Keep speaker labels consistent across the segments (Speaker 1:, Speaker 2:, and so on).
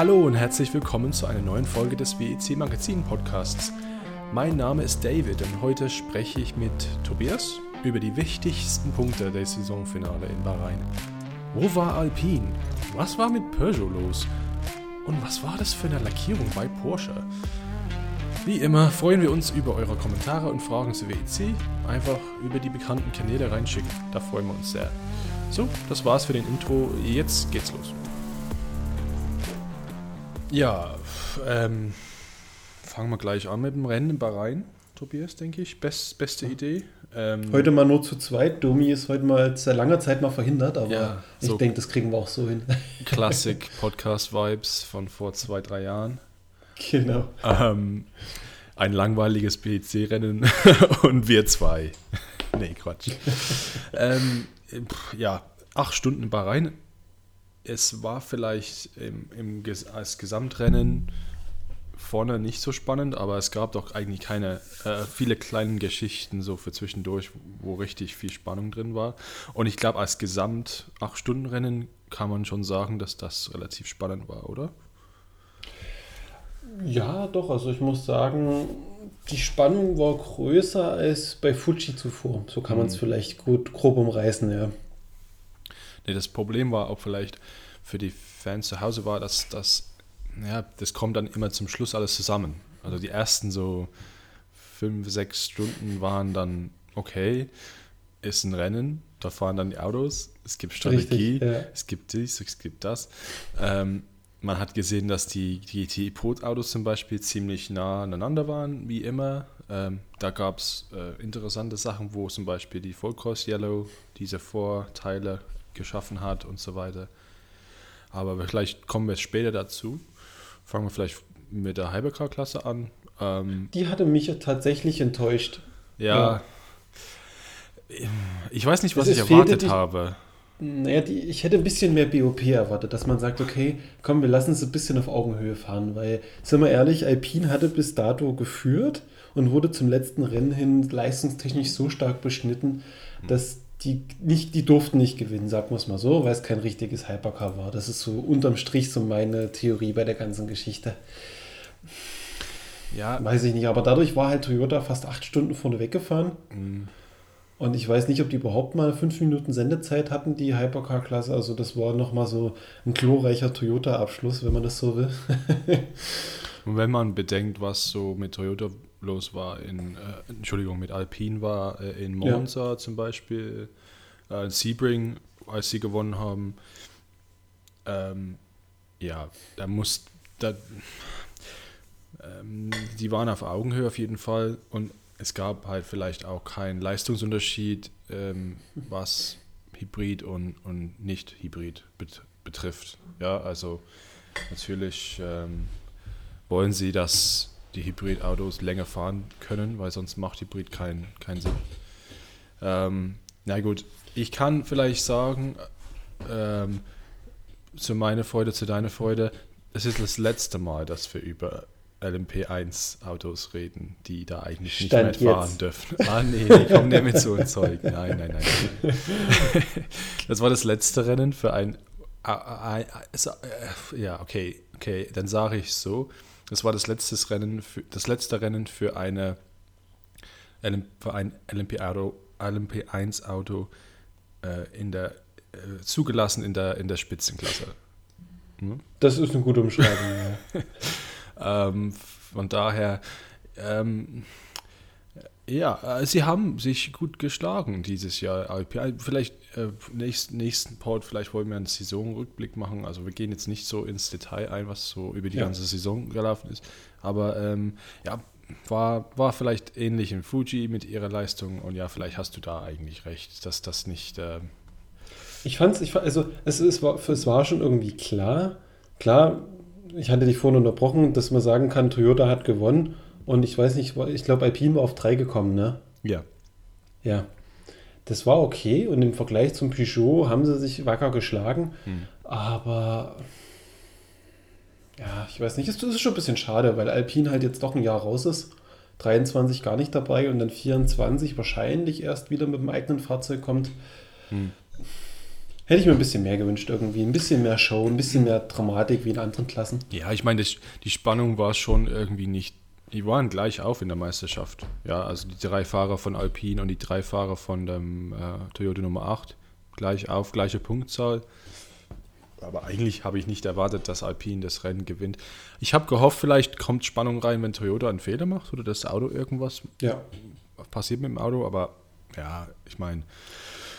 Speaker 1: Hallo und herzlich willkommen zu einer neuen Folge des WEC Magazin Podcasts. Mein Name ist David und heute spreche ich mit Tobias über die wichtigsten Punkte der Saisonfinale in Bahrain. Wo war Alpine? Was war mit Peugeot los? Und was war das für eine Lackierung bei Porsche? Wie immer freuen wir uns über eure Kommentare und Fragen zu WEC. Einfach über die bekannten Kanäle reinschicken. Da freuen wir uns sehr. So, das war's für den Intro. Jetzt geht's los. Ja, ähm, fangen wir gleich an mit dem Rennen in Bahrain, Tobias, denke ich. Best, beste Idee.
Speaker 2: Ähm, heute mal nur zu zweit. Domi ist heute mal seit langer Zeit mal verhindert, aber ja, so ich denke, das kriegen wir auch so hin.
Speaker 1: Klassik Podcast-Vibes von vor zwei, drei Jahren.
Speaker 2: Genau.
Speaker 1: Ähm, ein langweiliges BC-Rennen und wir zwei. nee, Quatsch. ähm, ja, acht Stunden in Bahrain es war vielleicht im, im, als Gesamtrennen vorne nicht so spannend, aber es gab doch eigentlich keine äh, viele kleine Geschichten so für zwischendurch, wo richtig viel Spannung drin war. Und ich glaube, als Gesamt 8-Stunden-Rennen kann man schon sagen, dass das relativ spannend war, oder?
Speaker 2: Ja, doch. Also ich muss sagen, die Spannung war größer als bei Fuji zuvor. So kann man es vielleicht gut grob umreißen, ja.
Speaker 1: Nee, das Problem war auch vielleicht für die Fans zu Hause war, dass das, ja, das kommt dann immer zum Schluss alles zusammen. Also die ersten so fünf, sechs Stunden waren dann okay, ist ein Rennen, da fahren dann die Autos, es gibt Strategie, Richtig, ja. es gibt dies, es gibt das. Ähm, man hat gesehen, dass die GT-Pot-Autos zum Beispiel ziemlich nah aneinander waren, wie immer. Ähm, da gab es äh, interessante Sachen, wo zum Beispiel die Full Cross Yellow diese Vorteile geschaffen hat und so weiter. Aber vielleicht kommen wir später dazu. Fangen wir vielleicht mit der Hypercar-Klasse an.
Speaker 2: Ähm, die hatte mich tatsächlich enttäuscht.
Speaker 1: Ja. ja. Ich weiß nicht, was ich erwartet habe.
Speaker 2: Naja, die, ich hätte ein bisschen mehr BOP erwartet, dass man sagt, okay, komm, wir lassen es ein bisschen auf Augenhöhe fahren, weil, sind wir ehrlich, Alpine hatte bis dato geführt und wurde zum letzten Rennen hin leistungstechnisch so stark beschnitten, dass die, nicht, die durften nicht gewinnen, sagen wir es mal so, weil es kein richtiges Hypercar war. Das ist so unterm Strich so meine Theorie bei der ganzen Geschichte. Ja. Weiß ich nicht, aber dadurch war halt Toyota fast acht Stunden vorne weggefahren. Mhm. Und ich weiß nicht, ob die überhaupt mal fünf Minuten Sendezeit hatten, die Hypercar-Klasse. Also das war nochmal so ein glorreicher Toyota-Abschluss, wenn man das so will.
Speaker 1: Und wenn man bedenkt, was so mit Toyota los war, in, äh, Entschuldigung, mit Alpine war, äh, in Monza ja. zum Beispiel, äh, Sebring, als sie gewonnen haben. Ähm, ja, da muss, da, ähm, die waren auf Augenhöhe auf jeden Fall und es gab halt vielleicht auch keinen Leistungsunterschied, ähm, was Hybrid und, und nicht Hybrid bet betrifft. Ja, also natürlich ähm, wollen sie, dass die Hybridautos länger fahren können, weil sonst macht Hybrid keinen kein Sinn. Ähm, na gut, ich kann vielleicht sagen, ähm, zu meiner Freude, zu deiner Freude, es ist das letzte Mal, dass wir über LMP1 Autos reden, die da eigentlich Stand nicht mehr fahren jetzt. dürfen. Ah, nee, die kommen nicht mit so ein Zeug. Nein, nein, nein. Das war das letzte Rennen für ein. Äh, ja, okay, okay, dann sage ich so. Das war das letzte Rennen für, das letzte Rennen für, eine, für ein LMP-Auto, LMP1-Auto äh, in der, äh, zugelassen in der, in der Spitzenklasse.
Speaker 2: Hm? Das ist eine gute Umschreibung.
Speaker 1: ja. ähm, von daher, ähm, ja, äh, sie haben sich gut geschlagen dieses Jahr. Vielleicht äh, nächsten, nächsten Port, vielleicht wollen wir einen Saisonrückblick machen. Also wir gehen jetzt nicht so ins Detail ein, was so über die ja. ganze Saison gelaufen ist. Aber ähm, ja, war, war vielleicht ähnlich in Fuji mit ihrer Leistung. Und ja, vielleicht hast du da eigentlich recht, dass das nicht. Äh
Speaker 2: ich fand es, also es, es, war, es war schon irgendwie klar. Klar, ich hatte dich vorhin unterbrochen, dass man sagen kann, Toyota hat gewonnen. Und ich weiß nicht, ich glaube, Alpine war auf drei gekommen, ne?
Speaker 1: Ja.
Speaker 2: Ja. Das war okay und im Vergleich zum Peugeot haben sie sich wacker geschlagen. Hm. Aber ja, ich weiß nicht, es ist schon ein bisschen schade, weil Alpine halt jetzt doch ein Jahr raus ist. 23 gar nicht dabei und dann 24 wahrscheinlich erst wieder mit dem eigenen Fahrzeug kommt. Hm. Hätte ich mir ein bisschen mehr gewünscht irgendwie. Ein bisschen mehr Show, ein bisschen mehr Dramatik wie in anderen Klassen.
Speaker 1: Ja, ich meine, die Spannung war schon irgendwie nicht. Die waren gleich auf in der Meisterschaft. Ja, also die drei Fahrer von Alpine und die drei Fahrer von dem äh, Toyota Nummer 8 gleich auf, gleiche Punktzahl. Aber eigentlich habe ich nicht erwartet, dass Alpine das Rennen gewinnt. Ich habe gehofft, vielleicht kommt Spannung rein, wenn Toyota einen Fehler macht oder das Auto irgendwas
Speaker 2: Ja.
Speaker 1: passiert mit dem Auto. Aber ja, ich meine,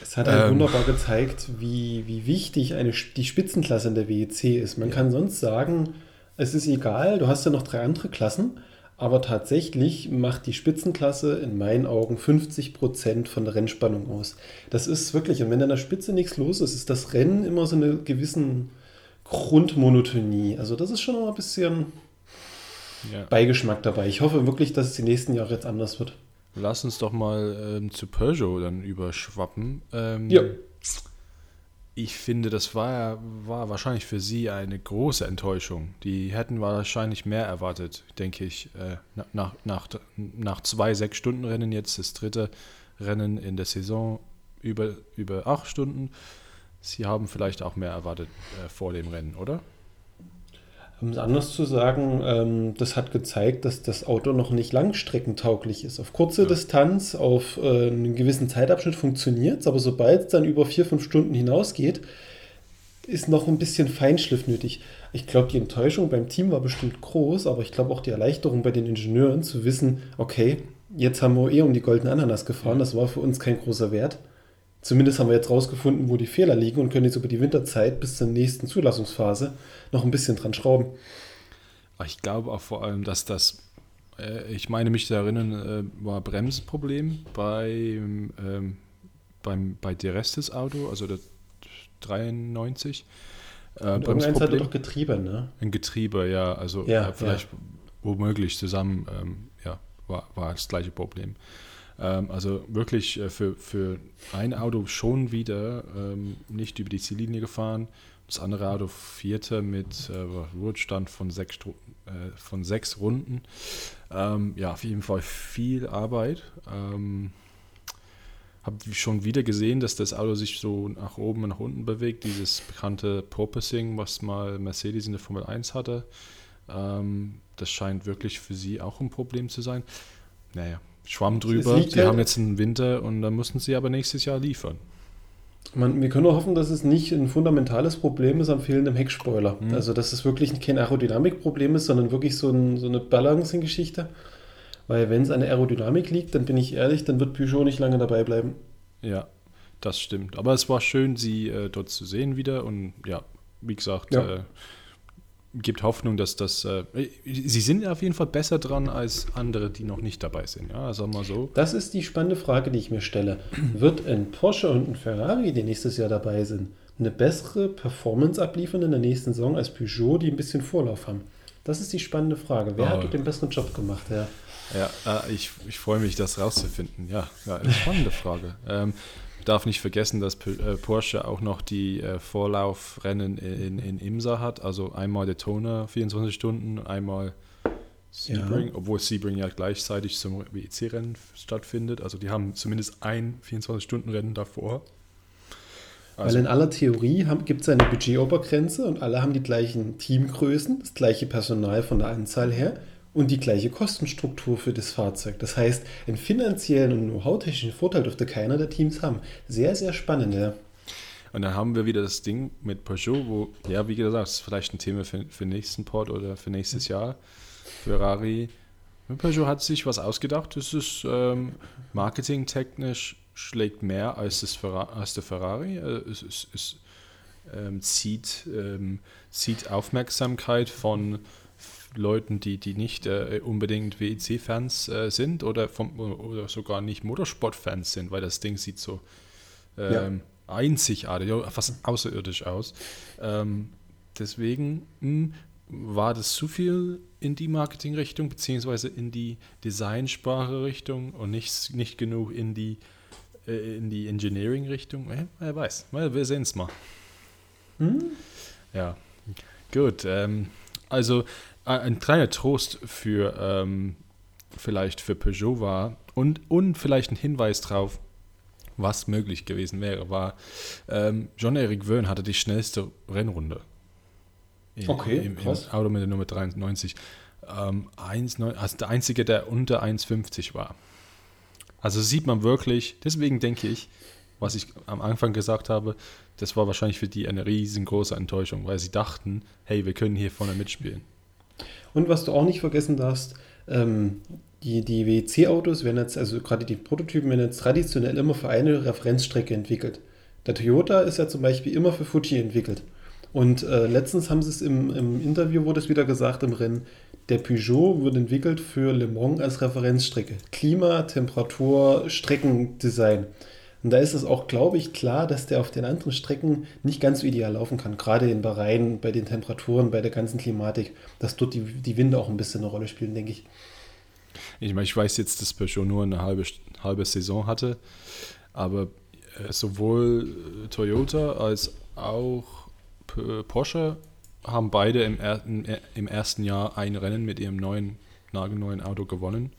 Speaker 2: Es hat halt
Speaker 1: Ähm.
Speaker 2: wunderbar gezeigt, wie, wie wichtig eine, die Spitzenklasse in der WEC ist. Man
Speaker 1: Ja.
Speaker 2: kann sonst sagen, es ist egal, du hast ja noch drei andere Klassen, aber tatsächlich macht die Spitzenklasse in meinen Augen 50% von der Rennspannung aus. Das ist wirklich, und wenn an der Spitze nichts los ist, ist das Rennen immer so eine gewissen Grundmonotonie. Also das ist schon noch ein bisschen
Speaker 1: ja.
Speaker 2: Beigeschmack dabei. Ich hoffe wirklich, dass es die nächsten Jahre jetzt anders wird.
Speaker 1: Lass uns doch mal ähm, zu Peugeot dann überschwappen. Ähm,
Speaker 2: Ja.
Speaker 1: Ich finde, das war, war wahrscheinlich für sie eine große Enttäuschung. Die hätten wahrscheinlich mehr erwartet, denke ich. Äh, na- nach, nach, nach zwei Sechs-Stunden-Rennen jetzt, das dritte Rennen in der Saison über, über acht Stunden. Sie haben vielleicht auch mehr erwartet äh, vor dem Rennen, oder?
Speaker 2: Um es anders zu sagen, ähm, das hat gezeigt, dass das Auto noch nicht langstreckentauglich ist. Auf kurze
Speaker 1: Ja.
Speaker 2: Distanz, auf äh, einen gewissen Zeitabschnitt funktioniert es, aber sobald es dann über vier, fünf Stunden hinausgeht, ist noch ein bisschen Feinschliff nötig. Ich glaube, die Enttäuschung beim Team war bestimmt groß, aber ich glaube auch die Erleichterung bei den Ingenieuren zu wissen, okay, jetzt haben wir eh um die goldene Ananas gefahren, das war für uns kein großer Wert. Zumindest haben wir jetzt rausgefunden, wo die Fehler liegen und können jetzt über die Winterzeit bis zur nächsten Zulassungsphase noch ein bisschen dran schrauben.
Speaker 1: Aber ich glaube auch vor allem, dass das, äh, ich meine mich zu erinnern, äh, war Bremsenproblem beim, ähm, beim, bei Derestes Auto, also der 93. Äh,
Speaker 2: Und irgendeins hatte
Speaker 1: Bremsproblem.
Speaker 2: doch Getriebe, ne?
Speaker 1: Ein Getriebe, ja, also
Speaker 2: Ja,
Speaker 1: äh, vielleicht womöglich zusammen, ähm, ja, war, war das gleiche Problem. Ähm, also wirklich äh, für, für ein Auto schon wieder ähm, nicht über die Ziellinie gefahren. Das andere Auto vierte mit äh, Ruhestand von sechs, äh, von sechs Runden. Ähm, ja, auf jeden Fall viel Arbeit. Ähm, habe schon wieder gesehen, dass das Auto sich so nach oben und nach unten bewegt. Dieses bekannte Porpoising, was mal Mercedes in der Formel 1 hatte. Ähm, das scheint wirklich für sie auch ein Problem zu sein. Naja, Schwamm drüber. Die
Speaker 2: halt-
Speaker 1: haben jetzt einen Winter und dann mussten sie aber nächstes Jahr liefern.
Speaker 2: Man, wir können nur hoffen, dass es nicht ein fundamentales Problem ist am fehlenden Heckspoiler.
Speaker 1: Mhm.
Speaker 2: Also, dass es wirklich kein Aerodynamikproblem ist, sondern wirklich so, ein, so eine Balancing-Geschichte. Weil, wenn es an der Aerodynamik liegt, dann bin ich ehrlich, dann wird Peugeot nicht lange dabei bleiben.
Speaker 1: Ja, das stimmt. Aber es war schön, sie äh, dort zu sehen wieder und ja, wie gesagt,
Speaker 2: Ja.
Speaker 1: äh, gibt Hoffnung, dass das. Äh, sie sind auf jeden Fall besser dran als andere, die noch nicht dabei sind. Ja, sagen wir so.
Speaker 2: Das ist die spannende Frage, die ich mir stelle. Wird ein Porsche und ein Ferrari, die nächstes Jahr dabei sind, eine bessere Performance abliefern in der nächsten Saison als Peugeot, die ein bisschen Vorlauf haben? Das ist die spannende Frage. Wer
Speaker 1: Oh.
Speaker 2: hat den besseren Job gemacht? Ja.
Speaker 1: Ja, äh, ich, ich freue mich, das rauszufinden. Ja, ja eine spannende Frage. Ähm, darf nicht vergessen, dass äh, Porsche auch noch die äh, Vorlaufrennen in, in Imsa hat. Also einmal Daytona 24 Stunden, einmal Sebring, obwohl Sebring ja gleichzeitig zum WEC-Rennen stattfindet. Also die haben zumindest ein 24-Stunden-Rennen davor.
Speaker 2: Weil
Speaker 1: Also,
Speaker 2: in aller Theorie gibt es eine Budgetobergrenze und alle haben die gleichen Teamgrößen, das gleiche Personal von der Anzahl her und die gleiche Kostenstruktur für das Fahrzeug. Das heißt, einen finanziellen und know-how-technischen Vorteil dürfte keiner der Teams haben. Sehr, sehr spannend, ja.
Speaker 1: und dann haben wir wieder das Ding mit Peugeot, wo, ja, wie gesagt, das ist vielleicht ein Thema für, für nächsten Pod oder für nächstes Jahr. Ferrari. Peugeot hat sich was ausgedacht. Das ist ähm, marketingtechnisch schlägt mehr als, das als der Ferrari. Äh, es es, es ähm, zieht, ähm, zieht Aufmerksamkeit von Leuten, die, die nicht äh, unbedingt WEC-Fans äh, sind oder, vom, oder sogar nicht Motorsport-Fans sind, weil das Ding sieht so ähm, einzigartig, ja, fast außerirdisch aus. Ähm, deswegen mh, war das zu viel in die Marketing-Richtung, beziehungsweise in die Designsprache-Richtung und nicht, nicht genug in die, äh, in die Engineering-Richtung. Äh, wer weiß, Mal- wir sehen es mal.
Speaker 2: Hm?
Speaker 1: Ja, gut. Ähm, also ein kleiner Trost für ähm, vielleicht für Peugeot war und, und vielleicht ein Hinweis drauf, was möglich gewesen wäre, war ähm, John-Eric Wöhn hatte die schnellste Rennrunde. In,
Speaker 2: Okay,
Speaker 1: im. Im Auto mit der Nummer 93. Ähm, 1,9 also der einzige, der unter 1,50 war. Also sieht man wirklich, deswegen denke ich, was ich am Anfang gesagt habe, das war wahrscheinlich für die eine riesengroße Enttäuschung, weil sie dachten, hey, wir können hier vorne mitspielen.
Speaker 2: Und was du auch nicht vergessen darfst, ähm, die, die WEC-Autos werden jetzt, also gerade die Prototypen, werden jetzt traditionell immer für eine Referenzstrecke entwickelt. Der Toyota ist ja zum Beispiel immer für Fuji entwickelt. Und äh, letztens haben sie es im, im Interview, wurde es wieder gesagt im Rennen, der Peugeot wird entwickelt für Le Mans als Referenzstrecke. Klima, Temperatur, Streckendesign. Und da ist es auch, glaube ich, klar, dass der auf den anderen Strecken nicht ganz so ideal laufen kann. Gerade in Bahrain, bei den Temperaturen, bei der ganzen Klimatik, dass dort die, die Winde auch ein bisschen eine Rolle spielen, denke ich.
Speaker 1: Ich meine, ich weiß jetzt, dass Peugeot nur eine halbe, halbe Saison hatte, aber äh, sowohl Toyota als auch Porsche haben beide im, im, im ersten Jahr ein Rennen mit ihrem neuen, nagelneuen Auto gewonnen.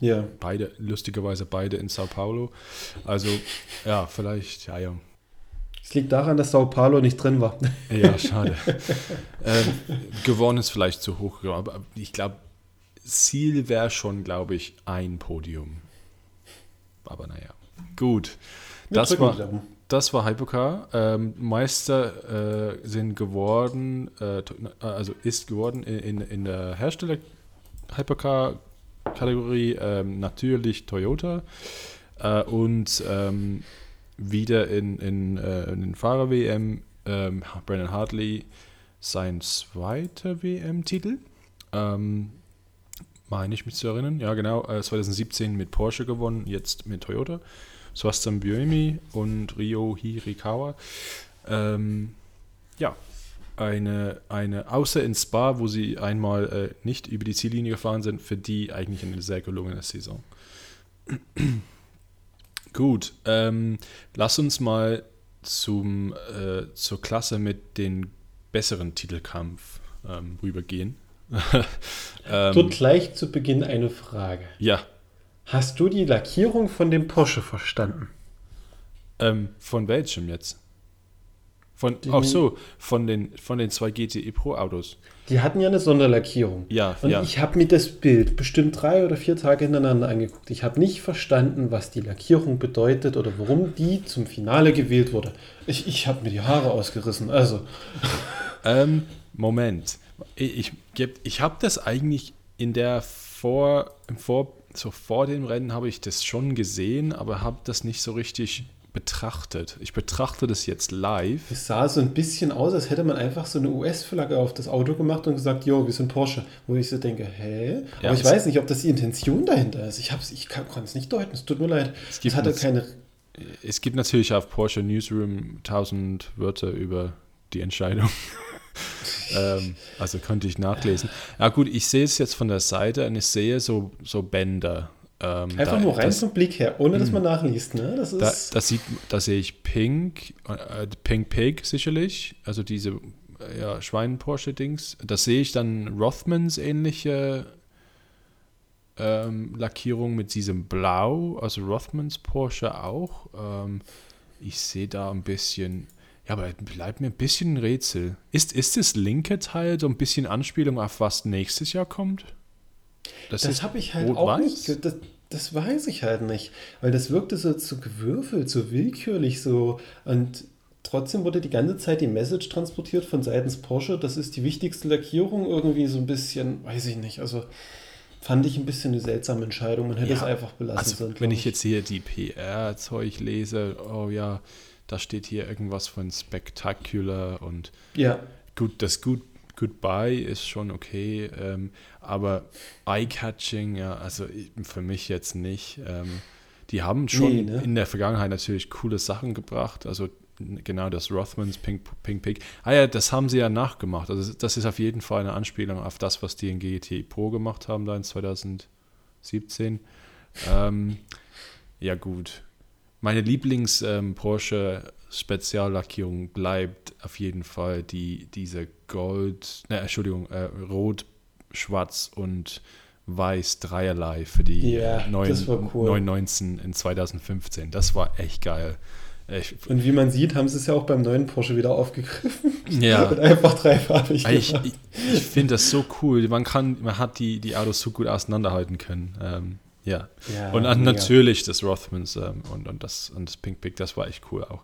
Speaker 2: Ja,
Speaker 1: Beide, lustigerweise beide in Sao Paulo. Also, ja, vielleicht, ja, ja.
Speaker 2: es liegt daran, dass Sao Paulo nicht drin war.
Speaker 1: Ja, schade. ähm, gewonnen ist vielleicht zu hoch, aber ich glaube, Ziel wäre schon, glaube ich, ein Podium. Aber naja, gut.
Speaker 2: Wir
Speaker 1: Das war,
Speaker 2: Daumen.
Speaker 1: das war Hypercar. Ähm, Meister äh, sind geworden, äh, also ist geworden in, in, in der Hersteller Hypercar-Kategorie ähm, natürlich Toyota äh, und ähm, wieder in, in, äh, in den Fahrer-WM ähm, Brandon Hartley sein zweiter WM-Titel. Ähm, meine ich mich zu erinnern. Ja, genau. Äh, 2017 mit Porsche gewonnen, jetzt mit Toyota. Swastam Buemi und Ryo Hirikawa. Ähm, ja, eine, eine, außer in Spa, wo sie einmal äh, nicht über die Ziellinie gefahren sind, für die eigentlich eine sehr gelungene Saison. Gut, ähm, lass uns mal zum, äh, zur Klasse mit den besseren Titelkampf ähm, rübergehen. ähm,
Speaker 2: Dort gleich zu Beginn eine Frage.
Speaker 1: ja,
Speaker 2: Hast du die Lackierung von dem Porsche verstanden?
Speaker 1: ähm, von welchem jetzt? Von,
Speaker 2: Die-
Speaker 1: ach so, von den, von den zwei GTE Pro Autos.
Speaker 2: Die hatten ja eine Sonderlackierung.
Speaker 1: Ja,
Speaker 2: Und
Speaker 1: ja.
Speaker 2: ich habe mir das Bild bestimmt drei oder vier Tage hintereinander angeguckt. Ich habe nicht verstanden, was die Lackierung bedeutet oder warum die zum Finale gewählt wurde. Ich, ich habe mir die Haare ausgerissen. Also,
Speaker 1: Ähm, Moment. Ich, ich, ich habe das eigentlich in der vor, im vor, so vor dem Rennen habe ich das schon gesehen, aber habe das nicht so richtig betrachtet. Ich betrachte das jetzt live.
Speaker 2: es sah so ein bisschen aus, als hätte man einfach so eine US-Flagge auf das Auto gemacht und gesagt, jo, wir sind Porsche. Wo ich so denke, hä?
Speaker 1: Ja,
Speaker 2: Aber ich weiß nicht, ob das die Intention dahinter ist. Ich, hab's, ich kann es nicht deuten. Es tut mir leid.
Speaker 1: Es
Speaker 2: Es,
Speaker 1: gibt
Speaker 2: hatte keine.
Speaker 1: Es gibt natürlich auf Porsche Newsroom 1000 Wörter über die Entscheidung. ähm, also könnte ich nachlesen. Ja gut, ich sehe es jetzt von der Seite und ich sehe so, so Bänder. Ähm,
Speaker 2: Einfach
Speaker 1: da-
Speaker 2: nur rein
Speaker 1: das-
Speaker 2: vom Blick her, ohne dass man nachliest. Ne? Das
Speaker 1: Da,
Speaker 2: ist.
Speaker 1: das sieht, da sehe ich Pink, äh, Pink Pig sicherlich, also diese äh, ja, Schwein-Porsche-Dings. Da sehe ich dann Rothmans ähnliche ähm, Lackierung mit diesem Blau, also Rothmans Porsche auch. Ähm, ich sehe da ein bisschen, ja, aber bleibt mir ein bisschen ein Rätsel. Ist, ist das linke Teil so ein bisschen Anspielung auf was nächstes Jahr kommt?
Speaker 2: Das habe ich halt auch nicht. Das, das weiß ich halt nicht. Weil das wirkte so zu gewürfelt, so willkürlich so. Und trotzdem wurde die ganze Zeit die Message transportiert von seitens Porsche. Das ist die wichtigste Lackierung. Irgendwie so ein bisschen, weiß ich nicht. Also fand ich ein bisschen eine seltsame Entscheidung. Man hätte
Speaker 1: Ja,
Speaker 2: es einfach belassen
Speaker 1: Also,
Speaker 2: sollen.
Speaker 1: wenn ich jetzt hier die PR-Zeug lese, oh ja, da steht hier irgendwas von Spectacular und
Speaker 2: Ja,
Speaker 1: gut, das Good, Goodbye ist schon okay, ähm, aber Eye-Catching, ja, also für mich jetzt nicht. Ähm, die haben schon
Speaker 2: Nee, ne?
Speaker 1: in der Vergangenheit natürlich coole Sachen gebracht, also genau das Rothmans Pink, Pink Pig. Ah ja, das haben sie ja nachgemacht. Also das ist auf jeden Fall eine Anspielung auf das, was die in GT Pro gemacht haben da in 2017. Ähm, ja gut. Meine Lieblings-Porsche-Speziallackierung bleibt auf jeden Fall die, diese Gold, ne, Entschuldigung, äh, Rot, Schwarz und weiß dreierlei für die
Speaker 2: Ja,
Speaker 1: 9,
Speaker 2: das war cool.
Speaker 1: 919 in 2015. Das war echt geil. Ich,
Speaker 2: Und wie man sieht, haben sie es ja auch beim neuen Porsche wieder aufgegriffen.
Speaker 1: ja.
Speaker 2: Und einfach dreifarbig
Speaker 1: Ich, ich, ich finde das so cool. Man kann, man hat die, die Autos so gut auseinanderhalten können. Ähm, ja.
Speaker 2: Ja,
Speaker 1: und
Speaker 2: mega.
Speaker 1: natürlich das Rothmans ähm, und, und, das, und das Pink Pig, das war echt cool auch.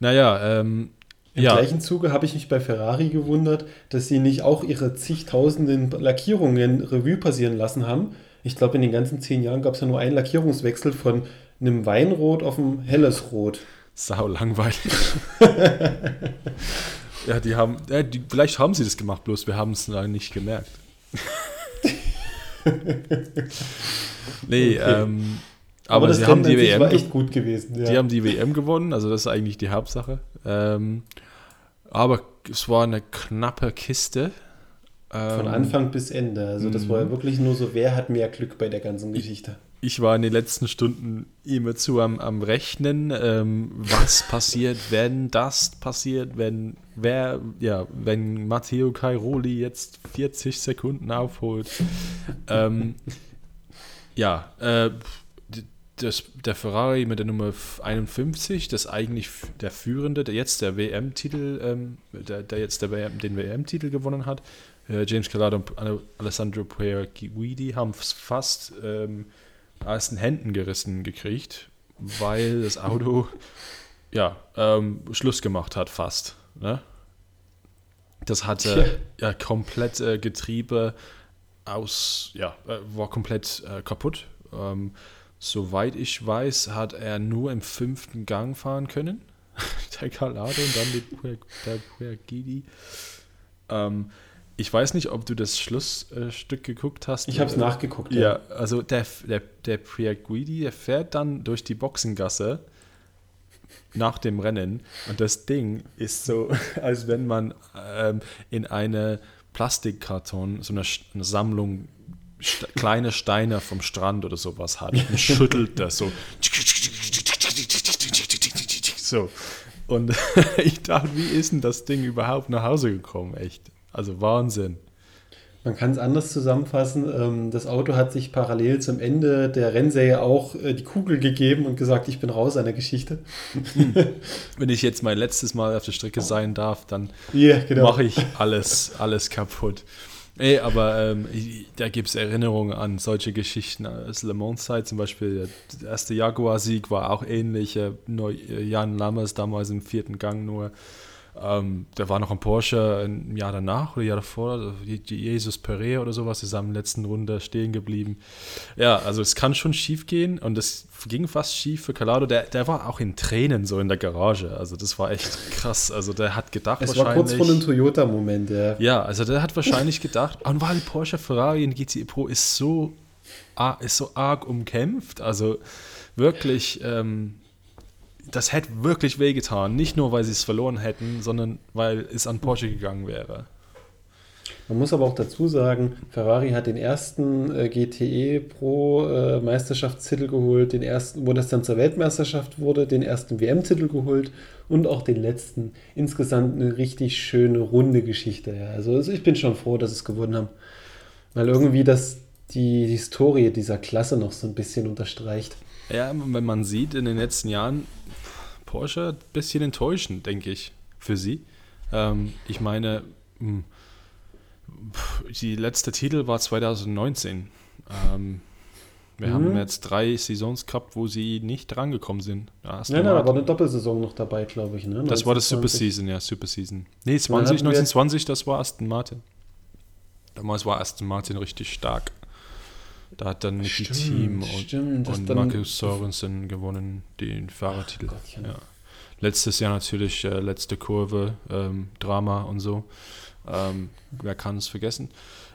Speaker 1: Naja, ähm,
Speaker 2: Im
Speaker 1: ja.
Speaker 2: gleichen Zuge habe ich mich bei Ferrari gewundert, dass sie nicht auch ihre zigtausenden Lackierungen Revue passieren lassen haben. Ich glaube, in den ganzen zehn Jahren gab es ja nur einen Lackierungswechsel von einem Weinrot auf ein helles Rot.
Speaker 1: Sau langweilig. ja, die haben, ja, die, vielleicht haben sie das gemacht, bloß wir haben es nicht gemerkt. nee,
Speaker 2: Okay.
Speaker 1: ähm, aber,
Speaker 2: das
Speaker 1: sie haben die WM
Speaker 2: echt gut gewesen. Ja.
Speaker 1: Die haben die WM gewonnen, also das ist eigentlich die Hauptsache. Ähm, aber es war eine knappe Kiste.
Speaker 2: Von
Speaker 1: Ähm,
Speaker 2: Anfang bis Ende. Also das war ja
Speaker 1: Mhm.
Speaker 2: wirklich nur so, wer hat mehr Glück bei der ganzen Geschichte.
Speaker 1: Ich war in den letzten Stunden immer zu am, am Rechnen, ähm, was passiert, wenn das passiert, wenn wer, ja, wenn Matteo Cairoli jetzt 40 Sekunden aufholt. ähm, ja, äh, das, der Ferrari mit der Nummer 51, das eigentlich der führende, der jetzt der WM-Titel, ähm, der, der jetzt der WM, den WM-Titel gewonnen hat, äh, James Calado und Ale- Alessandro Guidi haben es fast ähm, aus den Händen gerissen gekriegt, weil das Auto ja ähm, Schluss gemacht hat fast. Ne? Das hatte ja komplett äh, Getriebe aus, ja, äh, war komplett äh, kaputt. Soweit ich weiß, hat er nur im fünften Gang fahren können. der Calado und dann Puer- der Puergidi. Ähm, ich weiß nicht, ob du das Schlussstück geguckt hast.
Speaker 2: Ich habe es nachgeguckt.
Speaker 1: ja, also der, der, der Priaguidi, der fährt dann durch die Boxengasse nach dem Rennen und das Ding ist so, als wenn man ähm, in eine Plastikkarton so eine, eine Sammlung st kleine Steine vom Strand oder sowas hat und schüttelt das so. So. Und ich dachte, wie ist denn das Ding überhaupt nach Hause gekommen? Echt. Also Wahnsinn.
Speaker 2: Man kann es anders zusammenfassen. Ähm, das Auto hat sich parallel zum Ende der Rennserie auch äh, die Kugel gegeben und gesagt, ich bin raus an der Geschichte.
Speaker 1: Wenn ich jetzt mein letztes Mal auf der Strecke sein darf, dann
Speaker 2: Ja, genau.
Speaker 1: mache ich alles, alles kaputt. Ey, aber ähm, da gibt es Erinnerungen an solche Geschichten aus Le Mans-Zeit. Zum Beispiel der erste Jaguar-Sieg war auch ähnlich. äh, äh, Jan Lammers damals im vierten Gang nur. Ähm, der war noch ein Porsche ein Jahr danach oder Jahr davor. also Je- Je- Jesus Pereira oder sowas ist am letzten Runde stehen geblieben. Ja, also es kann schon schief gehen und es ging fast schief für Calado. Der, der war auch in Tränen so in der Garage. Also das war echt krass. Also der hat gedacht
Speaker 2: Es war kurz vor einem
Speaker 1: wahrscheinlich...
Speaker 2: Toyota-Moment, ja.
Speaker 1: Ja, also der hat wahrscheinlich gedacht, und weil Porsche Ferrari in GTE Pro ist so, ar- ist so arg umkämpft, also wirklich, ähm, das hätte wirklich wehgetan. Nicht nur, weil sie es verloren hätten, sondern weil es an Porsche gegangen wäre.
Speaker 2: Man muss aber auch dazu sagen, Ferrari hat den ersten äh, GTE Pro äh, Meisterschaftstitel geholt, den ersten, wo das dann zur Weltmeisterschaft wurde, den ersten WM-Titel geholt und auch den letzten. Insgesamt eine richtig schöne, runde Geschichte. Ja. Also, also ich bin schon froh, dass sie es gewonnen haben. Weil irgendwie das die Historie dieser Klasse noch so ein bisschen unterstreicht.
Speaker 1: Ja, wenn man sieht, in den letzten Jahren, Porsche ein bisschen enttäuschend, denke ich, für sie. Ähm, ich meine, mh, pf, die letzte Titel war 2019. Ähm, wir
Speaker 2: Mhm.
Speaker 1: haben jetzt drei Saisons gehabt, wo sie nicht drangekommen sind. Ja,
Speaker 2: Nein, nein, da war eine Doppelsaison noch dabei, glaube ich. Ne?
Speaker 1: das war das Super
Speaker 2: 1920.
Speaker 1: Season, ja, Super Season. Nee,
Speaker 2: dann
Speaker 1: 20,
Speaker 2: hatten wir-
Speaker 1: 1920, das war Aston Martin. Damals war Aston Martin richtig stark. Da hat dann Nicky
Speaker 2: Stimmt,
Speaker 1: Team und,
Speaker 2: stimmt,
Speaker 1: und Marcus Sorensen gewonnen, den Fahrertitel.
Speaker 2: Gottchen.
Speaker 1: Ja. Letztes Jahr natürlich äh, letzte Kurve, ähm, Drama und so. Ähm, wer kann es vergessen?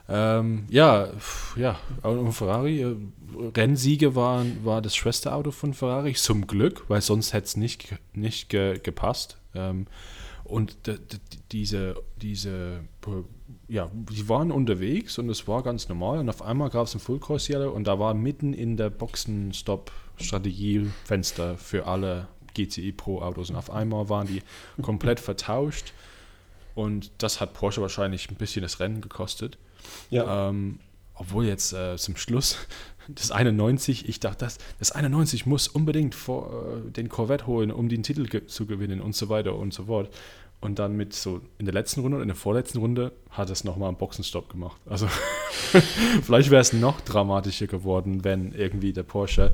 Speaker 1: Ähm, ja, ja, und Ferrari, äh, Rennsiege waren, war das Schwesterauto von Ferrari, zum Glück, weil sonst hätte es nicht, nicht ge, gepasst. Ähm, und diese, diese, ja, die waren unterwegs und es war ganz normal. Und auf einmal gab es ein Full Course Yellow und da war mitten in der Boxenstopp-Strategiefenster für alle GTI Pro Autos. Und auf einmal waren die komplett vertauscht. Und das hat Porsche wahrscheinlich ein bisschen das Rennen gekostet.
Speaker 2: Ja.
Speaker 1: Ähm, obwohl jetzt äh, zum Schluss das 91, ich dachte, das, das 91 muss unbedingt vor, äh, den Corvette holen, um den Titel ge zu gewinnen und so weiter und so fort. Und dann mit so in der letzten Runde und in der vorletzten Runde hat es nochmal einen Boxenstopp gemacht. Also vielleicht wäre es noch dramatischer geworden, wenn irgendwie der Porsche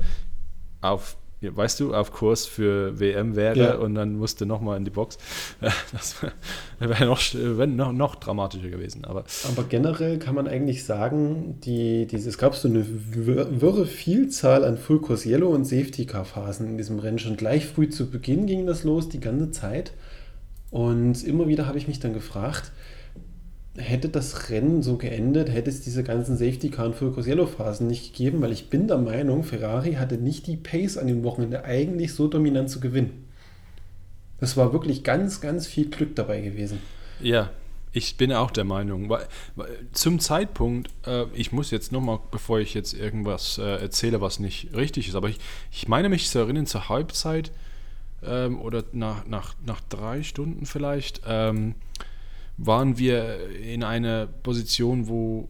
Speaker 1: auf weißt du, auf Kurs für WM wäre ja. und dann musste nochmal in die Box. Das wäre noch, wär noch, noch dramatischer gewesen. Aber,
Speaker 2: aber generell kann man eigentlich sagen, die, diese, es gab so eine wirre Vielzahl an Full Course Yellow und Safety Car Phasen in diesem Rennen. Schon gleich früh zu Beginn ging das los, die ganze Zeit. Und immer wieder habe ich mich dann gefragt, hätte das Rennen so geendet, hätte es diese ganzen Safety Car und Course Yellow Phasen nicht gegeben, weil ich bin der Meinung, Ferrari hatte nicht die Pace an dem Wochenende eigentlich so dominant zu gewinnen. Es war wirklich ganz, ganz viel Glück dabei gewesen.
Speaker 1: Ja, ich bin auch der Meinung. Weil, weil zum Zeitpunkt, äh, ich muss jetzt nochmal, bevor ich jetzt irgendwas äh, erzähle, was nicht richtig ist, aber ich, ich meine mich zu erinnern, zur Halbzeit ähm, oder nach, nach, nach drei Stunden vielleicht, ähm, waren wir in einer Position, wo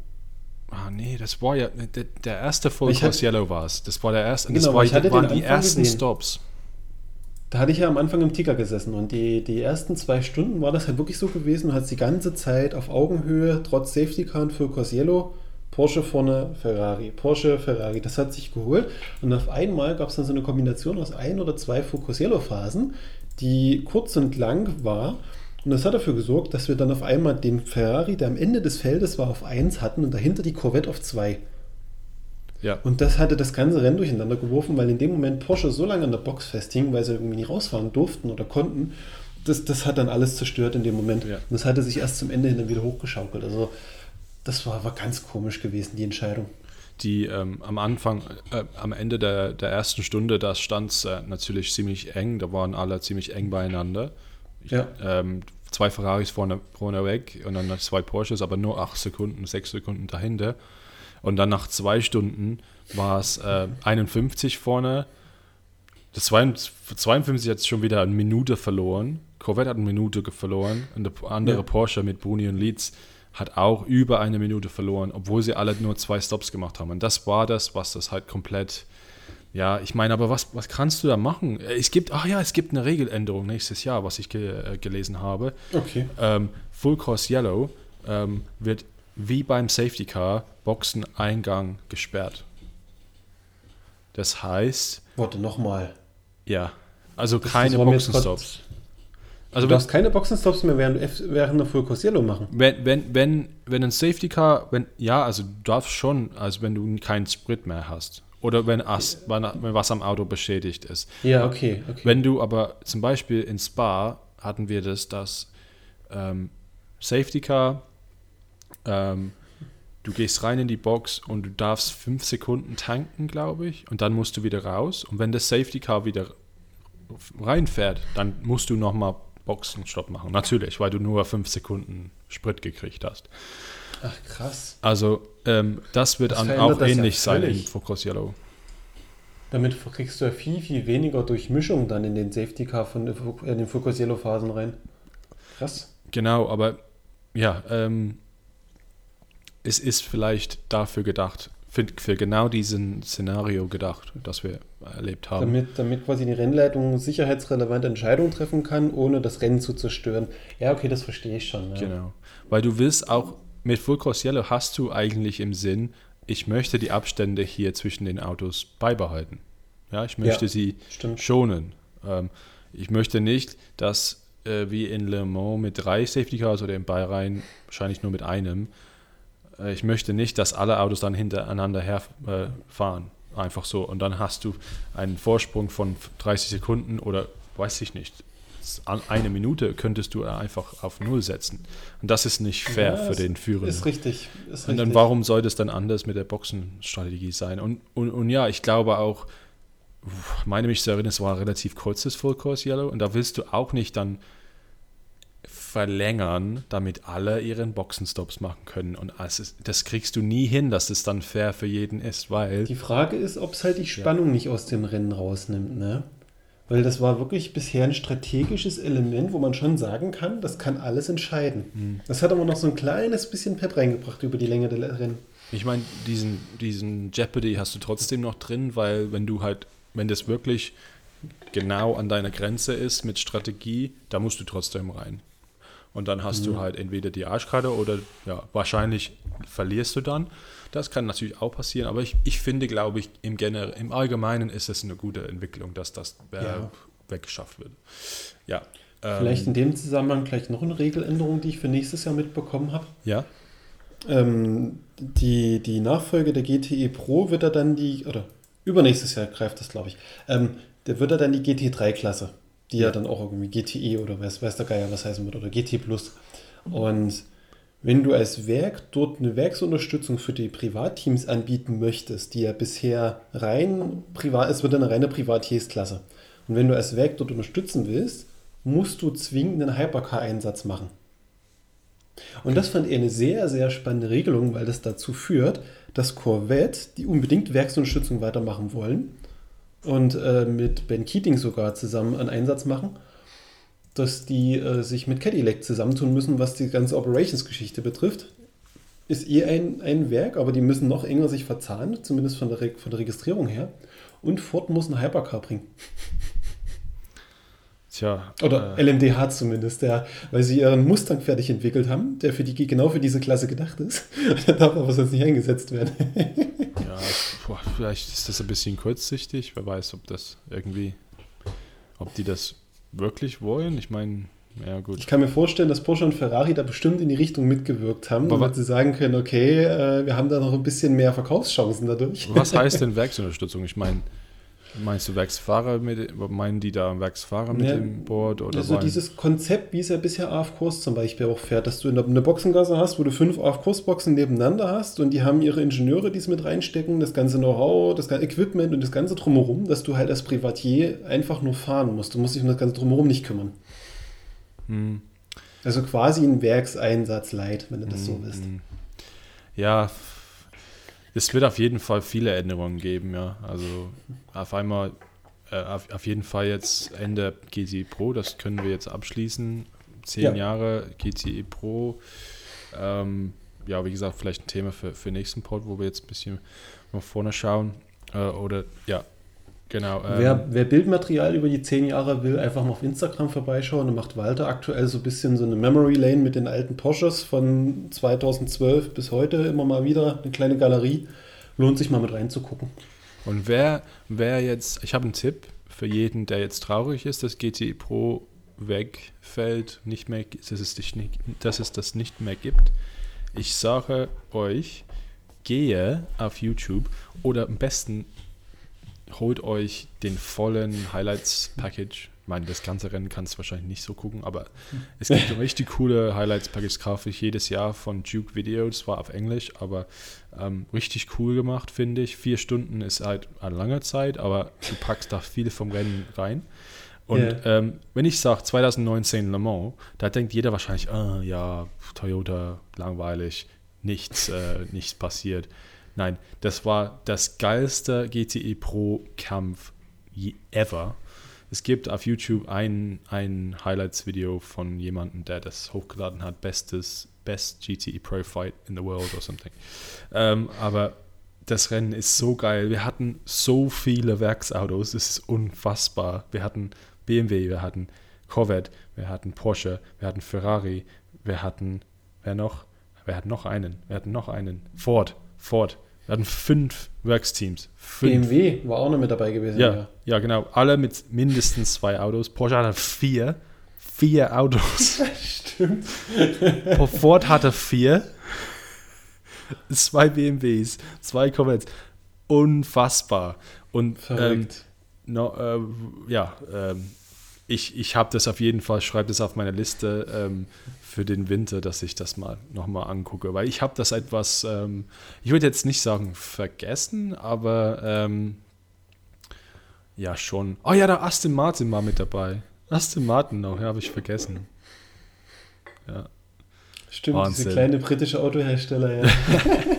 Speaker 1: Ah, nee, das war ja der, der erste Full Course Yellow war es. Das war der erste.
Speaker 2: Genau,
Speaker 1: das war,
Speaker 2: ich hatte
Speaker 1: waren
Speaker 2: die
Speaker 1: ersten
Speaker 2: gesehen.
Speaker 1: Stops.
Speaker 2: Da hatte ich ja am Anfang im Ticker gesessen und die, die ersten zwei Stunden war das halt wirklich so gewesen. Du hast die ganze Zeit auf Augenhöhe, trotz Safety Car und Full Course Yellow, Porsche vorne, Ferrari, Porsche, Ferrari. Das hat sich geholt und auf einmal gab es dann so eine Kombination aus ein oder zwei Course Yellow Phasen, die kurz und lang war und das hat dafür gesorgt, dass wir dann auf einmal den Ferrari, der am Ende des Feldes war, auf 1 hatten und dahinter die Corvette auf 2.
Speaker 1: Ja.
Speaker 2: Und das hatte das ganze Rennen durcheinander geworfen, weil in dem Moment Porsche so lange an der Box festhing, weil sie irgendwie nicht rausfahren durften oder konnten. Das, das hat dann alles zerstört in dem Moment.
Speaker 1: Ja.
Speaker 2: Und das hatte sich erst zum Ende hin dann wieder hochgeschaukelt. Also das war, war ganz komisch gewesen, die Entscheidung.
Speaker 1: Die ähm, am Anfang, äh, am Ende der, der ersten Stunde, da stand es äh, natürlich ziemlich eng, da waren alle ziemlich eng beieinander. Ich,
Speaker 2: Ja.
Speaker 1: ähm, zwei Ferraris vorne, vorne weg und dann zwei Porsches, aber nur acht Sekunden, sechs Sekunden dahinter. Und dann nach zwei Stunden war es äh, 51 vorne. Das 52 52 hat schon wieder eine Minute verloren. Corvette hat eine Minute verloren. Und der andere
Speaker 2: Ja.
Speaker 1: Porsche mit Bruni und Leeds hat auch über eine Minute verloren, obwohl sie alle nur zwei Stops gemacht haben. Und das war das, was das halt komplett. Ja, ich meine, aber was, was kannst du da machen? Es gibt, ach ja, es gibt eine Regeländerung nächstes Jahr, was ich ge äh, gelesen habe.
Speaker 2: Okay.
Speaker 1: Ähm, Full Course Yellow ähm, wird wie beim Safety Car Boxeneingang gesperrt. Das heißt,
Speaker 2: Warte, nochmal.
Speaker 1: ja, also keine Boxenstops. Also
Speaker 2: du darfst keine Boxenstops mehr während, während der Full Course Yellow machen.
Speaker 1: wenn, wenn, wenn, wenn ein Safety Car, wenn, ja, also du darfst schon, also wenn du keinen Sprit mehr hast. Oder wenn, as, wenn, wenn was am Auto beschädigt ist.
Speaker 2: Ja, okay. okay.
Speaker 1: Wenn du aber zum Beispiel in Spa hatten wir das, dass ähm, Safety Car, ähm, du gehst rein in die Box und du darfst fünf Sekunden tanken, glaube ich, und dann musst du wieder raus. Und wenn das Safety Car wieder reinfährt, dann musst du nochmal Boxenstopp machen. Natürlich, weil du nur fünf Sekunden Sprit gekriegt hast.
Speaker 2: Ach, krass.
Speaker 1: Also ähm, das wird
Speaker 2: Das
Speaker 1: an, auch
Speaker 2: das ja
Speaker 1: ähnlich sein in. Focus Yellow.
Speaker 2: Damit kriegst du ja viel, viel weniger Durchmischung dann in den Safety Car von den äh, den Full Course Yellow Phasen rein. Krass.
Speaker 1: Genau, aber ja, ähm, es ist vielleicht dafür gedacht, für, für genau diesen Szenario gedacht, das wir erlebt haben.
Speaker 2: Damit, damit quasi die Rennleitung sicherheitsrelevante Entscheidungen treffen kann, ohne das Rennen zu zerstören. Ja, okay, das verstehe ich schon. Ja.
Speaker 1: Genau. Weil du willst auch, mit Full Course Yellow hast du eigentlich im Sinn, ich möchte die Abstände hier zwischen den Autos beibehalten. Ja, ich möchte
Speaker 2: Ja,
Speaker 1: sie
Speaker 2: Stimmt.
Speaker 1: schonen. Ähm, ich möchte nicht, dass äh, wie in Le Mans mit drei Safety Cars oder in Bahrain wahrscheinlich nur mit einem, ich möchte nicht, dass alle Autos dann hintereinander herfahren. Äh. Einfach so. Und dann hast du einen Vorsprung von 30 Sekunden oder weiß ich nicht. Eine Minute könntest du einfach auf Null setzen. Und das ist nicht fair
Speaker 2: Ja,
Speaker 1: für
Speaker 2: ist-
Speaker 1: den Führenden.
Speaker 2: Ist richtig. Ist
Speaker 1: Und dann
Speaker 2: richtig.
Speaker 1: warum sollte es dann anders mit der Boxenstrategie sein? Und, und, und ja, ich glaube auch, meine mich zu erinnern, es war ein relativ kurzes Full Course Yellow und da willst du auch nicht dann verlängern, damit alle ihren Boxenstops machen können. Und ist, das kriegst du nie hin, dass es dann fair für jeden ist, weil
Speaker 2: Die Frage ist, ob es halt die Spannung nicht aus dem Rennen rausnimmt, ne? Weil das war wirklich bisher ein strategisches Element, wo man schon sagen kann, das kann alles entscheiden.
Speaker 1: Hm.
Speaker 2: Das hat aber noch so ein kleines bisschen Pep reingebracht über die Länge der Rennen.
Speaker 1: Ich meine, diesen, diesen Jeopardy hast du trotzdem noch drin, weil wenn du halt, wenn das wirklich genau an deiner Grenze ist mit Strategie, da musst du trotzdem rein. Und dann hast mhm. du halt entweder die Arschkarte oder ja, wahrscheinlich verlierst du dann. Das kann natürlich auch passieren, aber ich, ich finde, glaube ich, im, Gener im Allgemeinen ist es eine gute Entwicklung, dass das äh, ja. weggeschafft wird. Ja.
Speaker 2: Vielleicht ähm, in dem Zusammenhang gleich noch eine Regeländerung, die ich für nächstes Jahr mitbekommen habe.
Speaker 1: Ja.
Speaker 2: Ähm, die, die Nachfolge der GTE Pro wird er dann die, oder übernächstes Jahr greift das, glaube ich, ähm, der wird er dann die GT3-Klasse, die ja dann auch irgendwie GTE oder weiß, weiß der Geier was heißen wird, oder GT Plus. Und wenn du als Werk dort eine Werksunterstützung für die Privatteams anbieten möchtest, die ja bisher rein privat, es wird eine reine Privatiersklasse. Und wenn du als Werk dort unterstützen willst, musst du zwingend einen Hypercar-Einsatz machen. Und das fand ich eine sehr, sehr spannende Regelung, weil das dazu führt, dass Corvette, die unbedingt Werksunterstützung weitermachen wollen und äh, mit Ben Keating sogar zusammen einen Einsatz machen, dass die äh, sich mit Cadillac zusammentun müssen, was die ganze Operations-Geschichte betrifft. Ist eh ein, ein Werk, aber die müssen noch enger sich verzahnen, zumindest von der, Re von der Registrierung her. Und Ford muss einen Hypercar bringen.
Speaker 1: Tja.
Speaker 2: Oder äh, LMDH zumindest, der, weil sie ihren Mustang fertig entwickelt haben, der für die, genau für diese Klasse gedacht ist. der darf aber sonst nicht eingesetzt werden.
Speaker 1: ja, boah, vielleicht ist das ein bisschen kurzsichtig. Wer weiß, ob das irgendwie, ob die das wirklich wollen. Ich meine, ja, gut.
Speaker 2: Ich kann mir vorstellen, dass Porsche und Ferrari da bestimmt in die Richtung mitgewirkt haben, damit sie sagen können, okay, äh, wir haben da noch ein bisschen mehr Verkaufschancen dadurch.
Speaker 1: Was heißt denn Werksunterstützung? Ich meine, Meinst du Werksfahrer mit, meinen die da Werksfahrer mit ja, dem Board? Oder
Speaker 2: also dieses Konzept, wie es ja bisher AF-Kurs zum Beispiel auch fährt, dass du eine Boxengasse hast, wo du fünf AF-Kursboxen nebeneinander hast und die haben ihre Ingenieure, die es mit reinstecken, das ganze Know-how, das ganze Equipment und das ganze Drumherum, dass du halt als Privatier einfach nur fahren musst. Du musst dich um das ganze Drumherum nicht kümmern. Hm. Also quasi ein Werkseinsatz leid, wenn du das hm, so willst. Hm.
Speaker 1: Ja, es wird auf jeden Fall viele Änderungen geben, ja. Also auf einmal, äh, auf, auf, jeden Fall jetzt Ende GTE Pro, das können wir jetzt abschließen. Zehn ja. Jahre GTE Pro. Ähm, ja, wie gesagt, vielleicht ein Thema für, für nächsten Pod, wo wir jetzt ein bisschen nach vorne schauen. Äh, oder ja, Genau.
Speaker 2: Ähm, wer, wer, Bildmaterial über die zehn Jahre will, einfach mal auf Instagram vorbeischauen. Da macht Walter aktuell so ein bisschen so eine Memory Lane mit den alten Porsches von 2012 bis heute immer mal wieder. Eine kleine Galerie. Lohnt sich mal mit reinzugucken.
Speaker 1: Und wer, wer jetzt, ich habe einen Tipp für jeden, der jetzt traurig ist, dass GTI Pro wegfällt, nicht mehr, dass es, nicht, dass es das nicht mehr gibt. Ich sage euch, gehe auf YouTube oder am besten holt euch den vollen Highlights-Package. Ich meine, das ganze Rennen kannst du wahrscheinlich nicht so gucken, aber es gibt richtig coole Highlights-Package, kaufe ich jedes Jahr von Duke Video. Das war auf Englisch, aber ähm, richtig cool gemacht, finde ich. Vier Stunden ist halt eine lange Zeit, aber du packst da viel vom Rennen rein. Und yeah. ähm, wenn ich sage 2019 Le Mans, da denkt jeder wahrscheinlich, ah, ja, Toyota, langweilig, nichts, äh, nichts passiert. Nein, das war das geilste GTE Pro Kampf ever. Es gibt auf YouTube ein, ein Highlights-Video von jemandem, der das hochgeladen hat, bestes, best GTE Pro Fight in the world or something. Ähm, aber das Rennen ist so geil. Wir hatten so viele Werksautos, es ist unfassbar. Wir hatten BMW, wir hatten Corvette, wir hatten Porsche, wir hatten Ferrari, wir hatten, wer noch? Wir hatten noch einen, wir hatten noch einen, Ford, Ford, wir hatten fünf Werksteams. Fünf.
Speaker 2: BMW war auch noch mit dabei gewesen.
Speaker 1: Ja, ja, ja, genau. Alle mit mindestens zwei Autos. Porsche hatte vier. Vier Autos.
Speaker 2: Stimmt.
Speaker 1: Ford hatte vier. Zwei BMWs, zwei Corvettes. Unfassbar. Und
Speaker 2: Verrückt.
Speaker 1: Ähm, no, äh, ja, ähm, ich, ich habe das auf jeden Fall, schreibe das auf meiner Liste ähm, für den Winter, dass ich das mal nochmal angucke. Weil ich habe das etwas, ähm, ich würde jetzt nicht sagen vergessen, aber ähm, ja schon. Oh ja, der Aston Martin war mit dabei. Aston Martin noch, ja, habe ich vergessen. Ja.
Speaker 2: Stimmt, Wahnsinn. diese kleine britische Autohersteller, ja.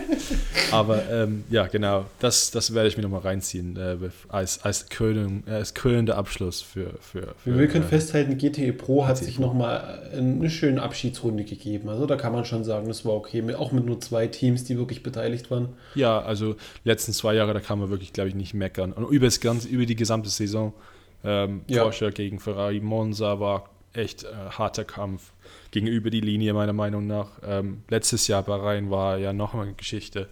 Speaker 1: Aber ähm, ja, genau, das, das werde ich mir nochmal reinziehen äh, als, als, Krönung, äh, als krönender Abschluss für. für, für
Speaker 2: Wir können äh, festhalten, GTE Pro hat GTE sich nochmal eine schöne Abschiedsrunde gegeben. Also da kann man schon sagen, das war okay, auch mit nur zwei Teams, die wirklich beteiligt waren.
Speaker 1: Ja, also letzten zwei Jahre, da kann man wirklich, glaube ich, nicht meckern. Und über, das ganze, über die gesamte Saison, ähm, ja. Porsche gegen Ferrari, Monza war echt äh, harter Kampf gegenüber die Linie, meiner Meinung nach. Ähm, letztes Jahr Bahrain war ja noch eine Geschichte.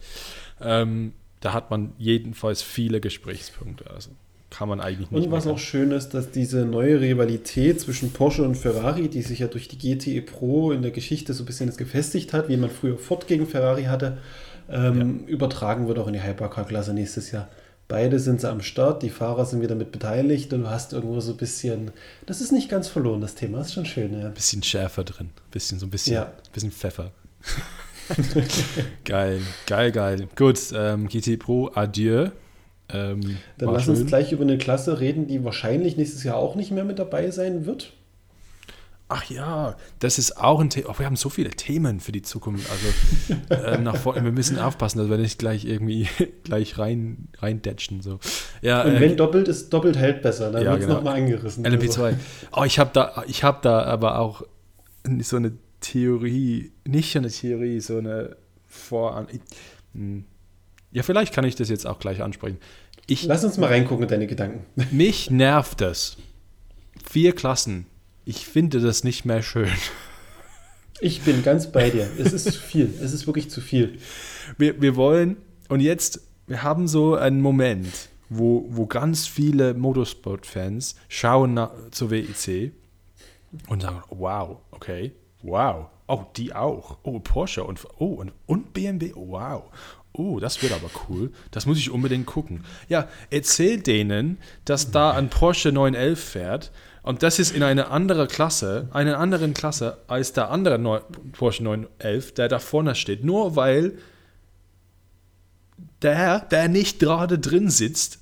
Speaker 1: Ähm, da hat man jedenfalls viele Gesprächspunkte. Also kann man eigentlich
Speaker 2: nicht. Und was auch schön ist, dass diese neue Rivalität zwischen Porsche und Ferrari, die sich ja durch die GTE Pro in der Geschichte so ein bisschen gefestigt hat, wie man früher Ford gegen Ferrari hatte, ähm, ja. übertragen wird auch in die Hypercar-Klasse nächstes Jahr. Beide sind sie am Start, die Fahrer sind wieder mit beteiligt und du hast irgendwo so ein bisschen, das ist nicht ganz verloren, das Thema ist schon schön, ja.
Speaker 1: Bisschen Schärfer drin, bisschen so ein bisschen, ja. bisschen Pfeffer. geil, geil, geil. Gut, ähm, GT Pro, adieu.
Speaker 2: Ähm, Dann lass schön. uns gleich über eine Klasse reden, die wahrscheinlich nächstes Jahr auch nicht mehr mit dabei sein wird.
Speaker 1: Ach ja, das ist auch ein Thema. Oh, wir haben so viele Themen für die Zukunft. Also äh, nach vorne, wir müssen aufpassen, dass wir nicht gleich irgendwie gleich rein reindetschen. So.
Speaker 2: Ja, Und wenn äh, doppelt ist, doppelt hält besser. Dann ja, wird es genau. nochmal angerissen.
Speaker 1: LMP2. Also. Oh, ich habe da, hab da aber auch so eine Theorie, nicht eine Theorie, so eine Voran. Hm. Ja, vielleicht kann ich das jetzt auch gleich ansprechen. Ich,
Speaker 2: Lass uns mal reingucken in deine Gedanken.
Speaker 1: Mich nervt das. Vier Klassen ich finde das nicht mehr schön.
Speaker 2: Ich bin ganz bei dir. Es ist zu viel. Es ist wirklich zu viel.
Speaker 1: Wir, wir wollen, und jetzt, wir haben so einen Moment, wo, wo ganz viele Motorsport-Fans schauen nach, zur WEC und sagen, wow, okay, wow, oh, die auch, oh, Porsche und, oh, und, und BMW, wow, oh, das wird aber cool, das muss ich unbedingt gucken. Ja, erzähl denen, dass da ein Porsche 911 fährt und das ist in einer anderen Klasse, einer anderen Klasse als der andere Neu Porsche 911, der da vorne steht. Nur weil der, der nicht gerade drin sitzt,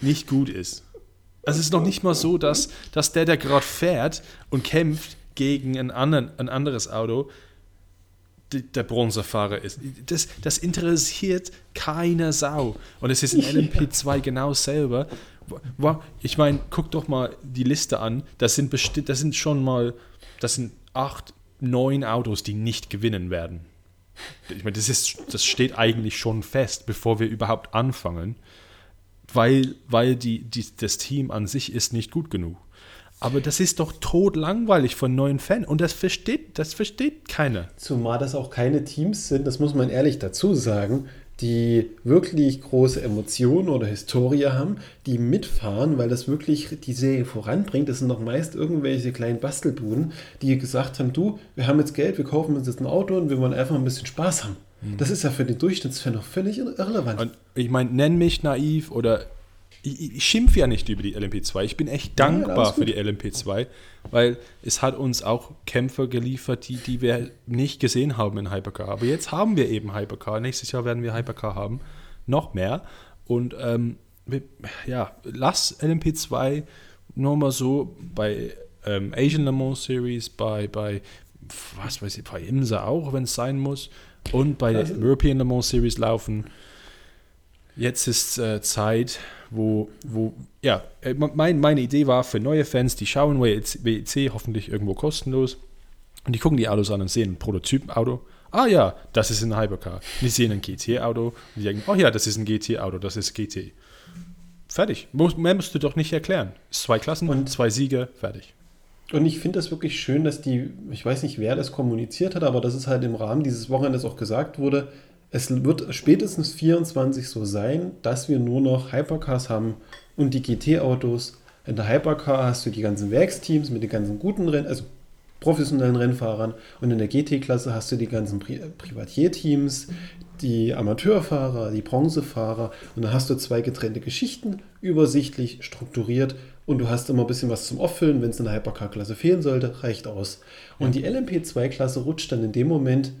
Speaker 1: nicht gut ist. Es ist noch nicht mal so, dass, dass der, der gerade fährt und kämpft gegen ein, anderen, ein anderes Auto, der Bronzefahrer ist. Das, das interessiert keine Sau. Und es ist in LMP2 genau selber ich meine, guck doch mal die Liste an. Das sind, bestimmt, das sind schon mal, das sind acht, neun Autos, die nicht gewinnen werden. Ich meine, das, ist, das steht eigentlich schon fest, bevor wir überhaupt anfangen, weil, weil die, die, das Team an sich ist nicht gut genug. Aber das ist doch totlangweilig von neuen Fans und das versteht, das versteht keiner.
Speaker 2: Zumal das auch keine Teams sind, das muss man ehrlich dazu sagen, die wirklich große Emotionen oder Historie haben, die mitfahren, weil das wirklich die Serie voranbringt. Das sind noch meist irgendwelche kleinen Bastelbuden, die gesagt haben, du, wir haben jetzt Geld, wir kaufen uns jetzt ein Auto und wir wollen einfach ein bisschen Spaß haben. Mhm. Das ist ja für den Durchschnittsfan noch völlig irrelevant. Und
Speaker 1: ich meine, nenn mich naiv oder ich, ich schimpfe ja nicht über die LMP2. Ich bin echt dankbar ja, für die LMP2, weil es hat uns auch Kämpfer geliefert, die, die wir nicht gesehen haben in Hypercar. Aber jetzt haben wir eben Hypercar. Nächstes Jahr werden wir Hypercar haben. Noch mehr. Und ähm, ja, lass LMP2 nur mal so bei ähm, Asian Le Mans Series, bei, bei was weiß ich, bei IMSA auch, wenn es sein muss, und bei also, der European Le Mans Series laufen. Jetzt ist äh, Zeit, wo, wo ja, äh, mein, meine Idee war für neue Fans, die schauen WEC hoffentlich irgendwo kostenlos und die gucken die Autos an und sehen ein Prototypenauto. Ah ja, das ist ein Hypercar. Die sehen ein GT-Auto und die denken, oh ja, das ist ein GT-Auto, das ist GT. Fertig. Mehr musst du doch nicht erklären. Zwei Klassen und zwei Siege, fertig.
Speaker 2: Und ich finde das wirklich schön, dass die, ich weiß nicht, wer das kommuniziert hat, aber dass es halt im Rahmen dieses Wochenendes auch gesagt wurde, es wird spätestens 24 so sein, dass wir nur noch Hypercars haben und die GT-Autos. In der Hypercar hast du die ganzen Werksteams mit den ganzen guten Rennen, also professionellen Rennfahrern und in der GT-Klasse hast du die ganzen Pri Privatierteams, die Amateurfahrer, die Bronzefahrer und dann hast du zwei getrennte Geschichten, übersichtlich, strukturiert und du hast immer ein bisschen was zum Auffüllen, wenn es in der Hypercar-Klasse fehlen sollte, reicht aus. Und die LMP2-Klasse rutscht dann in dem Moment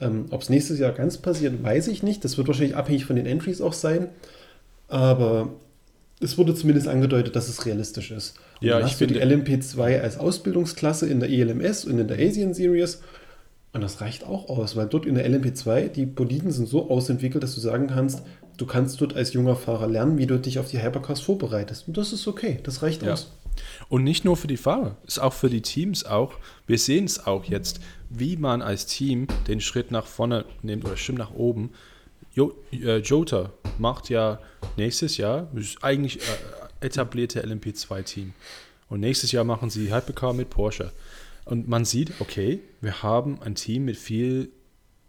Speaker 2: ähm, Ob es nächstes Jahr ganz passiert, weiß ich nicht. Das wird wahrscheinlich abhängig von den Entries auch sein. Aber es wurde zumindest angedeutet, dass es realistisch ist. Und ja, ich finde die LMP2 als Ausbildungsklasse in der ELMS und in der Asian Series. Und das reicht auch aus, weil dort in der LMP2 die Boliden sind so ausentwickelt, dass du sagen kannst, du kannst dort als junger Fahrer lernen, wie du dich auf die Hypercars vorbereitest. Und das ist okay, das reicht
Speaker 1: Ja.
Speaker 2: aus.
Speaker 1: Und nicht nur für die Fahrer, ist auch für die Teams auch. Wir sehen es auch jetzt, wie man als Team den Schritt nach vorne nimmt oder stimmt nach oben. Jo, äh, Jota macht ja nächstes Jahr, ist eigentlich äh, etablierte LMP2-Team. Und nächstes Jahr machen sie Hypercar mit Porsche. Und man sieht, okay, wir haben ein Team mit viel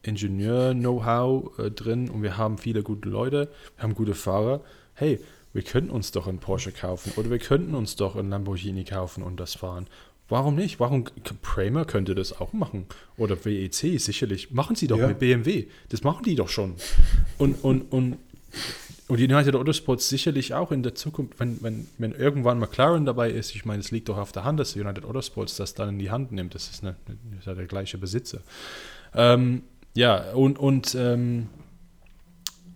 Speaker 1: Ingenieur-Know-how äh, drin und wir haben viele gute Leute, wir haben gute Fahrer. Hey, wir könnten uns doch einen Porsche kaufen oder wir könnten uns doch einen Lamborghini kaufen und das fahren. Warum nicht? Warum Kramer könnte das auch machen oder WEC sicherlich machen sie doch
Speaker 2: Ja.
Speaker 1: mit BMW. Das machen die doch schon. Und und und und United Autosports sicherlich auch in der Zukunft, wenn, wenn, wenn irgendwann McLaren dabei ist, ich meine, es liegt doch auf der Hand, dass United Autosports das dann in die Hand nimmt. Das ist, eine, das ist ja der gleiche Besitzer. Ähm, ja, und, und ähm,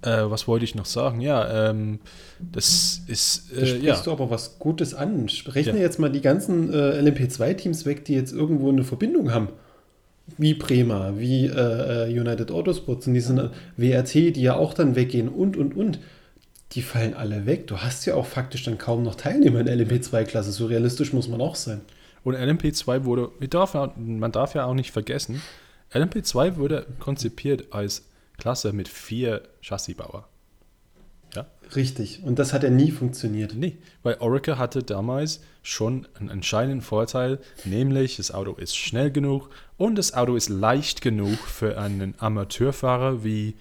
Speaker 1: äh, was wollte ich noch sagen? Ja, ähm, das ist,
Speaker 2: Da
Speaker 1: äh,
Speaker 2: sprichst
Speaker 1: ja.
Speaker 2: du aber was Gutes an. Rechne
Speaker 1: Ja.
Speaker 2: jetzt mal die ganzen äh, LMP2-Teams weg, die jetzt irgendwo eine Verbindung haben. Wie Prema, wie äh, äh, United Autosports und diese WRT, die ja auch dann weggehen und, und, und. Die fallen alle weg. Du hast ja auch faktisch dann kaum noch Teilnehmer in der LMP2-Klasse. So realistisch muss man auch sein.
Speaker 1: Und LMP2 wurde, man darf, ja- man darf ja auch nicht vergessen, LMP2 wurde konzipiert als Klasse mit vier Chassisbauer. Ja?
Speaker 2: Richtig. Und das hat ja nie funktioniert.
Speaker 1: Nee, weil Oracle hatte damals schon einen entscheidenden Vorteil, nämlich das Auto ist schnell genug und das Auto ist leicht genug für einen Amateurfahrer wie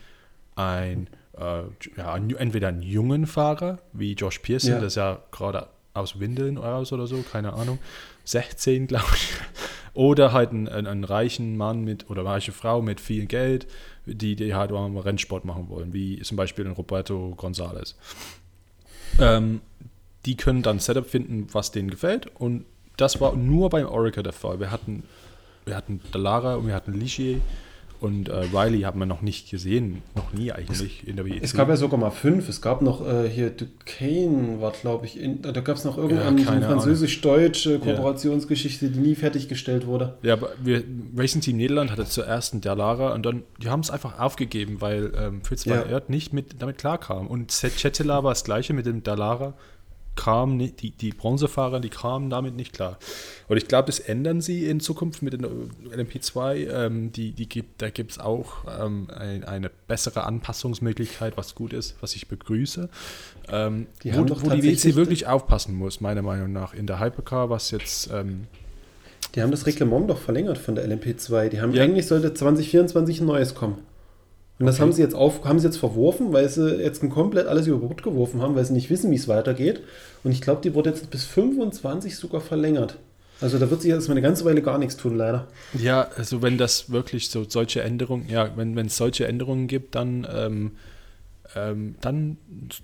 Speaker 1: ein, äh, ja, entweder einen jungen Fahrer wie Josh Pearson,
Speaker 2: Ja.
Speaker 1: das ist ja gerade aus Windeln raus oder so, keine Ahnung, 16 glaube ich, oder halt einen, einen, einen reichen Mann mit oder reiche Frau mit viel Geld, die, die halt Rennsport machen wollen, wie zum Beispiel ein Roberto González ähm, die können dann ein Setup finden, was denen gefällt. Und das war nur beim Oracle der Fall. Wir hatten, wir hatten Dallara und wir hatten Ligier und äh, Riley haben wir noch nicht gesehen, noch nie eigentlich in der WEC.
Speaker 2: Es gab ja sogar mal fünf. Es gab noch äh, hier Duquesne, war glaube ich, in, da gab es noch irgendeine
Speaker 1: Ja,
Speaker 2: französisch-deutsche Kooperationsgeschichte, die nie fertiggestellt wurde.
Speaker 1: ja, aber wir, Racing Team Niederland hatte zuerst einen Dallara und dann, die haben es einfach aufgegeben, weil ähm, Fritz
Speaker 2: Ja.
Speaker 1: van Aert nicht mit, damit klarkam. Und Chetela war das gleiche mit dem Dallara. Kam nicht, die, die Bronzefahrer, die kamen damit nicht klar. Und ich glaube, das ändern sie in Zukunft mit den äh, LMP2. Ähm, die, die gibt, da gibt es auch ähm, ein, eine bessere Anpassungsmöglichkeit, was gut ist, was ich begrüße. Ähm,
Speaker 2: Die
Speaker 1: wo wo die WC wirklich aufpassen muss, meiner Meinung nach. In der Hypercar, was jetzt ähm,
Speaker 2: Die haben das Reglement doch verlängert von der LMP2. Die haben
Speaker 1: Ja.
Speaker 2: eigentlich sollte 2024 ein neues kommen. Und das
Speaker 1: Okay.
Speaker 2: haben sie jetzt auf, haben sie jetzt verworfen, weil sie jetzt komplett alles über Bord geworfen haben, weil sie nicht wissen, wie es weitergeht. Und ich glaube, die wurde jetzt bis 25 sogar verlängert. Also da wird sich jetzt mal eine ganze Weile gar nichts tun, leider.
Speaker 1: Ja, also wenn das wirklich so solche Änderungen, ja, wenn es solche Änderungen gibt, dann, ähm, ähm, dann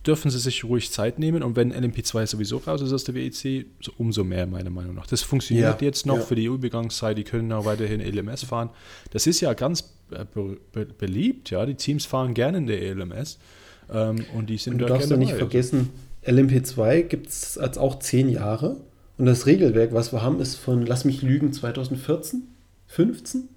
Speaker 1: dürfen sie sich ruhig Zeit nehmen und wenn LMP2 sowieso raus ist aus der WEC, so umso mehr meiner Meinung nach. Das funktioniert
Speaker 2: Ja,
Speaker 1: jetzt noch
Speaker 2: ja.
Speaker 1: für die Übergangszeit, die können auch weiterhin LMS fahren. Das ist ja ganz beliebt, ja, die Teams fahren gerne in der ELMS ähm, und die sind
Speaker 2: Und du
Speaker 1: da
Speaker 2: darfst ja nicht vergessen, LMP2 gibt es als auch 10 Jahre. Und das Regelwerk, was wir haben, ist von, lass mich lügen, 2014, 15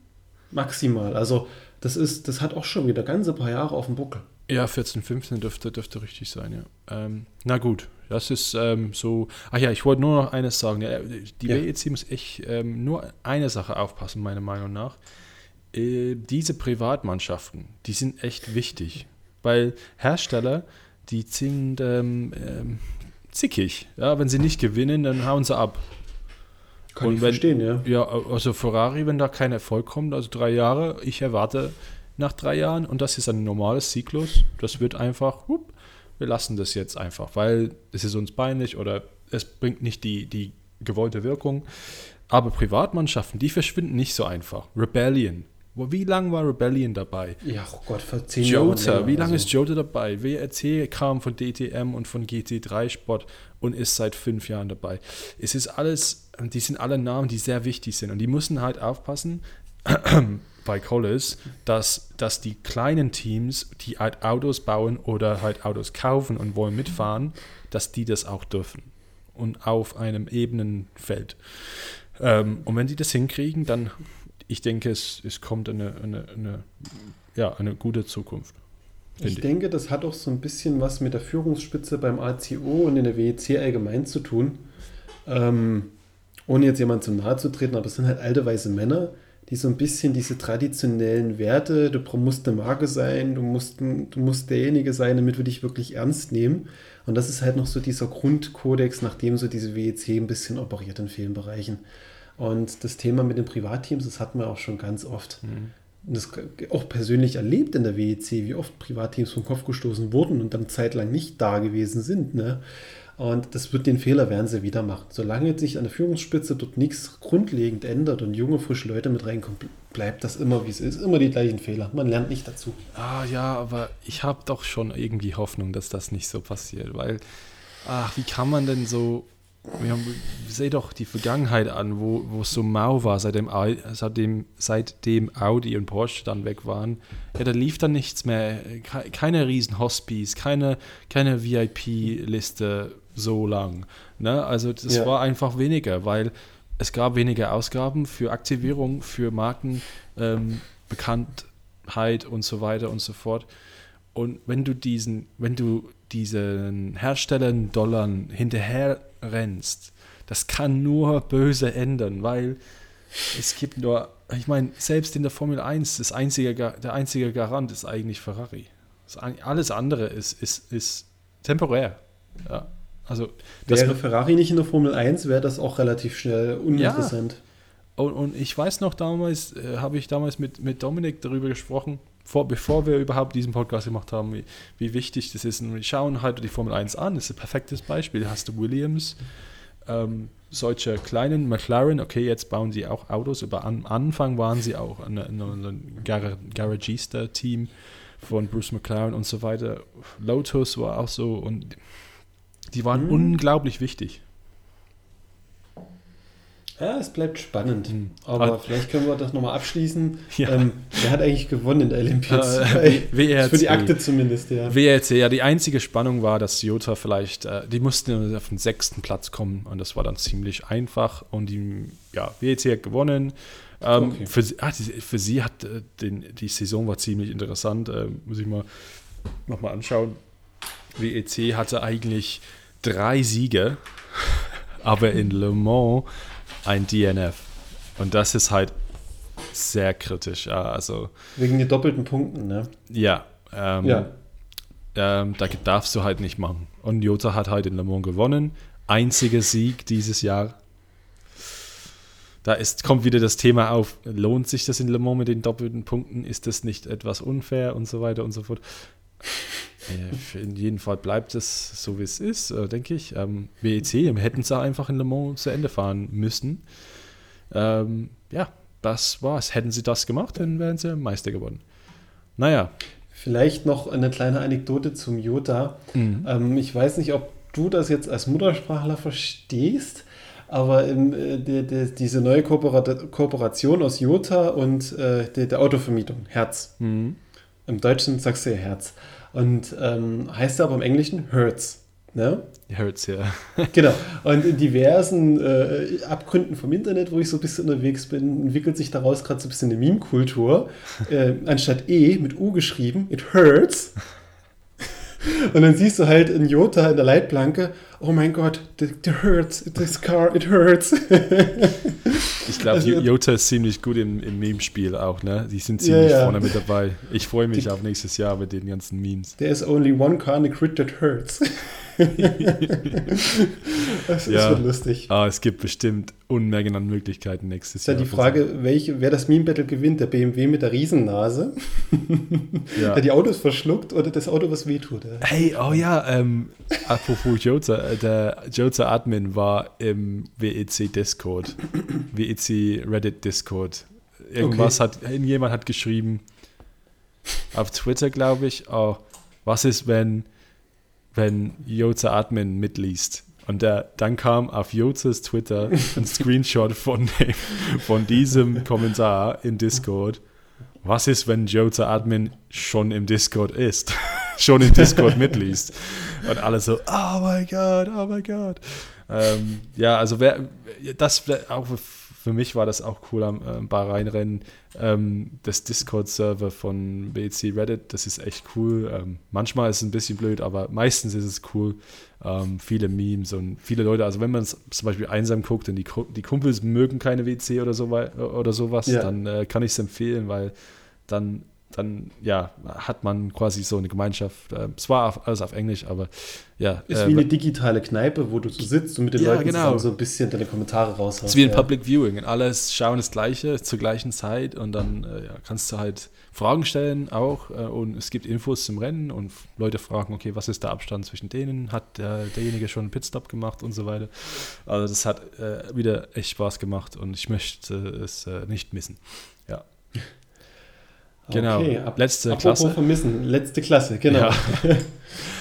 Speaker 2: maximal. Also das ist, das hat auch schon wieder ganze paar Jahre auf dem Buckel.
Speaker 1: Ja, 14, 15 dürfte, dürfte richtig sein, ja. Ähm, na gut, das ist ähm, so. Ach ja, ich wollte nur noch eines sagen. Ja, die
Speaker 2: Ja.
Speaker 1: WEC muss echt ähm, nur eine Sache aufpassen, meiner Meinung nach. Äh, diese Privatmannschaften, die sind echt wichtig. Weil Hersteller, die sind ähm, ähm, zickig. Ja, wenn sie nicht gewinnen, dann hauen sie ab.
Speaker 2: Kann
Speaker 1: Und
Speaker 2: ich
Speaker 1: wenn-
Speaker 2: verstehen, ja.
Speaker 1: Ja, also Ferrari, wenn da kein Erfolg kommt, also drei Jahre, ich erwarte nach drei Jahren und das ist ein normales Zyklus, das wird einfach, hup, wir lassen das jetzt einfach, weil es ist uns peinlich oder es bringt nicht die, die gewollte Wirkung. Aber Privatmannschaften, die verschwinden nicht so einfach. Rebellion. Wie lange war Rebellion dabei?
Speaker 2: Ja, oh Gott, vor 10 Jahren.
Speaker 1: Jota, wie lange
Speaker 2: also.
Speaker 1: ist Jota dabei? WRC kam von DTM und von GT3 Sport und ist seit fünf Jahren dabei. Es ist alles, die sind alle Namen, die sehr wichtig sind und die müssen halt aufpassen bei Collis, dass, dass die kleinen Teams, die halt Autos bauen oder halt Autos kaufen und wollen mitfahren, dass die das auch dürfen und auf einem ebenen Feld. Ähm, und wenn die das hinkriegen, dann ich denke, es, es kommt eine, eine, eine, ja, eine gute Zukunft.
Speaker 2: Ich denke, das hat auch so ein bisschen was mit der Führungsspitze beim ACO und in der WEC allgemein zu tun. Ähm, ohne jetzt jemand zu nahe zu treten, aber es sind halt alte weiße Männer, die so ein bisschen diese traditionellen Werte, du musst eine Marke sein, du musst, du musst derjenige sein, damit wir dich wirklich ernst nehmen. Und das ist halt noch so dieser Grundkodex, nachdem so diese WEC ein bisschen operiert in vielen Bereichen. Und das Thema mit den Privatteams, das hatten wir auch schon ganz oft. Mhm. Und das auch persönlich erlebt in der WEC, wie oft Privatteams vom Kopf gestoßen wurden und dann zeitlang nicht da gewesen sind. Ne? Und das wird den Fehler werden sie wieder machen. Solange sich an der Führungsspitze dort nichts grundlegend ändert und junge, frische Leute mit reinkommen, bleibt das immer wie es ist. Immer die gleichen Fehler. Man lernt nicht dazu.
Speaker 1: Ah ja, aber ich habe doch schon irgendwie Hoffnung, dass das nicht so passiert, weil, ach, wie kann man denn so haben, seh doch die Vergangenheit an, wo, wo es so mau war, seitdem, seitdem, seitdem Audi und Porsche dann weg waren. Ja, da lief dann nichts mehr. Keine riesen Hospice, keine, keine VIP-Liste so lang. Ne? Also das ja. war einfach weniger, weil es gab weniger Ausgaben für Aktivierung, für Marken, ähm, Bekanntheit und so weiter und so fort. Und wenn du diesen, wenn du diesen Herstellern Dollar hinterher rennst, das kann nur böse ändern, weil es gibt nur, ich meine, selbst in der Formel 1, das einzige, der einzige Garant ist eigentlich Ferrari. alles andere ist, ist, ist temporär. Ja. Also,
Speaker 2: wäre Ferrari nicht in der Formel 1, wäre das auch relativ schnell uninteressant.
Speaker 1: Ja. Und, und ich weiß noch damals, äh, habe ich damals mit, mit Dominik darüber gesprochen, vor, bevor wir überhaupt diesen Podcast gemacht haben, wie, wie wichtig das ist. Und wir schauen halt die Formel 1 an, das ist ein perfektes Beispiel. Da hast du Williams, ähm, solche kleinen McLaren, okay, jetzt bauen sie auch Autos, aber am Anfang waren sie auch ein, ein, Gar Garagista-Team von Bruce McLaren und so weiter. Lotus war auch so und die waren mhm. unglaublich wichtig.
Speaker 2: Ja, es bleibt spannend. Mhm. Aber, Aber vielleicht können wir das nochmal abschließen. Ja. Ähm, wer hat eigentlich gewonnen in der Olympics? Äh, WRC. Für die Akte zumindest, ja.
Speaker 1: WRC, ja, die einzige Spannung war, dass Jota vielleicht, äh, die mussten auf den sechsten Platz kommen und das war dann ziemlich einfach. Und die, ja, WRC hat gewonnen. Ähm, okay. für, ah, die, für sie hat äh, den, die Saison war ziemlich interessant. Äh, muss ich mal nochmal anschauen. WEC hatte eigentlich drei Siege, aber in Le Mans ein DNF. Und das ist halt sehr kritisch. Also,
Speaker 2: Wegen den doppelten Punkten, ne?
Speaker 1: Ja. Ähm, ja. Ähm, da darfst du halt nicht machen. Und Jota hat halt in Le Mans gewonnen. Einziger Sieg dieses Jahr. Da ist, kommt wieder das Thema auf, lohnt sich das in Le Mans mit den doppelten Punkten? Ist das nicht etwas unfair und so weiter und so fort? Äh, in jedem Fall bleibt es so, wie es ist, äh, denke ich. Ähm, WEC hätten es einfach in Le Mans zu Ende fahren müssen. Ähm, ja, das war's. Hätten sie das gemacht, dann wären sie Meister geworden. Naja.
Speaker 2: Vielleicht noch eine kleine Anekdote zum Jota. Mhm. Ähm, ich weiß nicht, ob du das jetzt als Muttersprachler verstehst, aber im, äh, de, de, diese neue Kooperation aus Jota und äh, der, der Autovermietung, Herz. Mhm. Im Deutschen sagst du ja Herz. Und ähm, heißt aber im Englischen Hertz. Ne?
Speaker 1: Hertz, ja.
Speaker 2: genau. Und in diversen äh, Abgründen vom Internet, wo ich so ein bisschen unterwegs bin, entwickelt sich daraus gerade so ein bisschen eine Meme-Kultur. Äh, anstatt E mit U geschrieben, it hurts. Und dann siehst du halt in Jota in der Leitplanke, oh mein Gott, it hurts, this car, it hurts.
Speaker 1: ich glaube, also, Jota ist ziemlich gut im, im Meme-Spiel auch, ne? Die sind ziemlich ja, ja. vorne mit dabei. Ich freue mich Die, auf nächstes Jahr mit den ganzen Memes.
Speaker 2: There is only one car in the crit that hurts. das
Speaker 1: ja. wird lustig. Ah, es gibt bestimmt Unmengen an Möglichkeiten nächstes
Speaker 2: Jahr. Ist ja die Frage, welche, wer das Meme-Battle gewinnt, der BMW mit der Riesennase, ja. der die Autos verschluckt oder das Auto, was wehtut.
Speaker 1: Hey, oh ja, ähm, apropos Jota, äh, der Jota Admin war im WEC Discord, WEC Reddit Discord. Irgendwas okay. hat, jemand hat geschrieben, auf Twitter glaube ich, oh, was ist, wenn wenn Jota Admin mitliest. Und der, dann kam auf Jotas Twitter ein Screenshot von, dem, von diesem Kommentar in Discord. Was ist, wenn Jota Admin schon im Discord ist? schon im Discord mitliest? Und alle so, oh mein Gott, oh mein Gott. Ähm, ja, also wer, das auch für mich war das auch cool am äh, Bahrain-Rennen. Ähm, das Discord-Server von BC Reddit, das ist echt cool. Ähm, manchmal ist es ein bisschen blöd, aber meistens ist es cool. Ähm, viele Memes und viele Leute, also wenn man es zum Beispiel einsam guckt und die, die Kumpels mögen keine WC oder, so, oder sowas, ja. dann äh, kann ich es empfehlen, weil dann dann ja, hat man quasi so eine Gemeinschaft. Äh, es war alles auf Englisch, aber ja.
Speaker 2: Ist äh, wie eine digitale Kneipe, wo du so sitzt und mit den ja, Leuten genau. so ein bisschen deine Kommentare raushaust. Es
Speaker 1: ist wie ein ja. Public Viewing. Und alles schauen das Gleiche zur gleichen Zeit und dann äh, ja, kannst du halt Fragen stellen auch äh, und es gibt Infos zum Rennen und Leute fragen, okay, was ist der Abstand zwischen denen? Hat der, derjenige schon einen Pitstop gemacht und so weiter. Also das hat äh, wieder echt Spaß gemacht und ich möchte es äh, nicht missen.
Speaker 2: Genau, okay, ab, letzte apropos Klasse. vermissen, letzte Klasse, genau. Ja.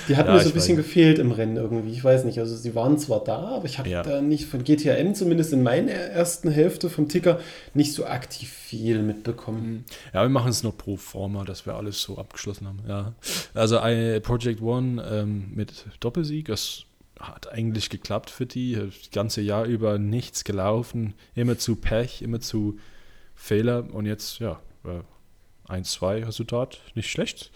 Speaker 2: Die hat ja, mir so ein bisschen weiß. gefehlt im Rennen irgendwie. Ich weiß nicht, also sie waren zwar da, aber ich habe ja. da nicht von GTM, zumindest in meiner ersten Hälfte vom Ticker, nicht so aktiv viel mitbekommen. Mhm.
Speaker 1: Ja, wir machen es nur pro forma, dass wir alles so abgeschlossen haben. Ja. Also Project One ähm, mit Doppelsieg, das hat eigentlich geklappt für die. Das ganze Jahr über nichts gelaufen, immer zu Pech, immer zu Fehler und jetzt, ja, 1-2 Resultat, nicht schlecht.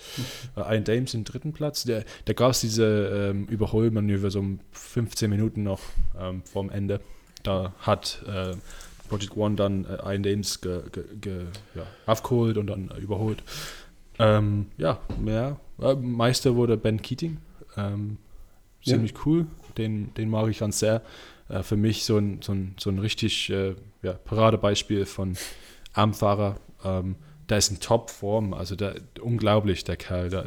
Speaker 1: Mhm. Ein Dames im dritten Platz. Der, da gab es diese ähm, Überholmanöver so um 15 Minuten noch ähm, vorm Ende. Da hat äh, Project One dann äh, ein Dames ge, ge, ge, ja, aufgeholt und dann äh, überholt. Ähm, ja, mehr. Äh, Meister wurde Ben Keating. Ähm, ziemlich ja. cool. Den, den mag ich ganz sehr. Äh, für mich so ein, so ein, so ein richtig äh, ja, Paradebeispiel von Armfahrer. Ähm, der ist in Topform, also der, unglaublich, der Kerl. Der,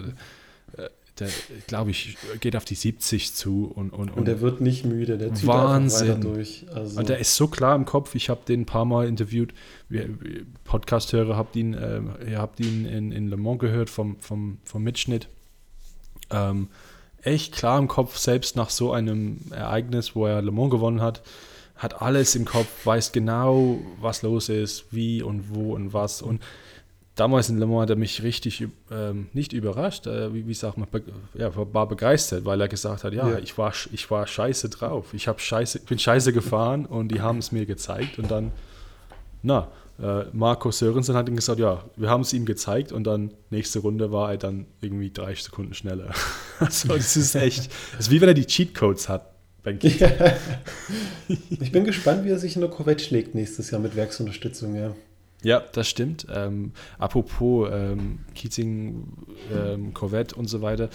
Speaker 1: der glaube ich, geht auf die 70 zu. Und, und,
Speaker 2: und der wird nicht müde, der
Speaker 1: zieht Wahnsinn. weiter durch. Also. Und der ist so klar im Kopf. Ich habe den ein paar Mal interviewt. Podcast-Hörer habt ihn, äh, ihr habt ihn in, in Le Mans gehört vom, vom, vom Mitschnitt. Ähm, echt klar im Kopf, selbst nach so einem Ereignis, wo er Le Mans gewonnen hat, hat alles im Kopf, weiß genau, was los ist, wie und wo und was. Und damals in Le Mans hat er mich richtig ähm, nicht überrascht, äh, wie, wie sagt man, be ja, war begeistert, weil er gesagt hat, ja, ja, Ich, war, ich war scheiße drauf. Ich hab scheiße, bin scheiße gefahren und die haben es mir gezeigt und dann, na, äh, Marco Sörensen hat ihm gesagt, ja, wir haben es ihm gezeigt und dann nächste Runde war er dann irgendwie drei Sekunden schneller. also das ist echt, das ist wie wenn er die Cheatcodes hat. Ja.
Speaker 2: Ich bin gespannt, wie er sich in der Corvette schlägt nächstes Jahr mit Werksunterstützung, ja.
Speaker 1: Ja, das stimmt. Ähm, apropos ähm, Keating, ähm, Corvette und so weiter.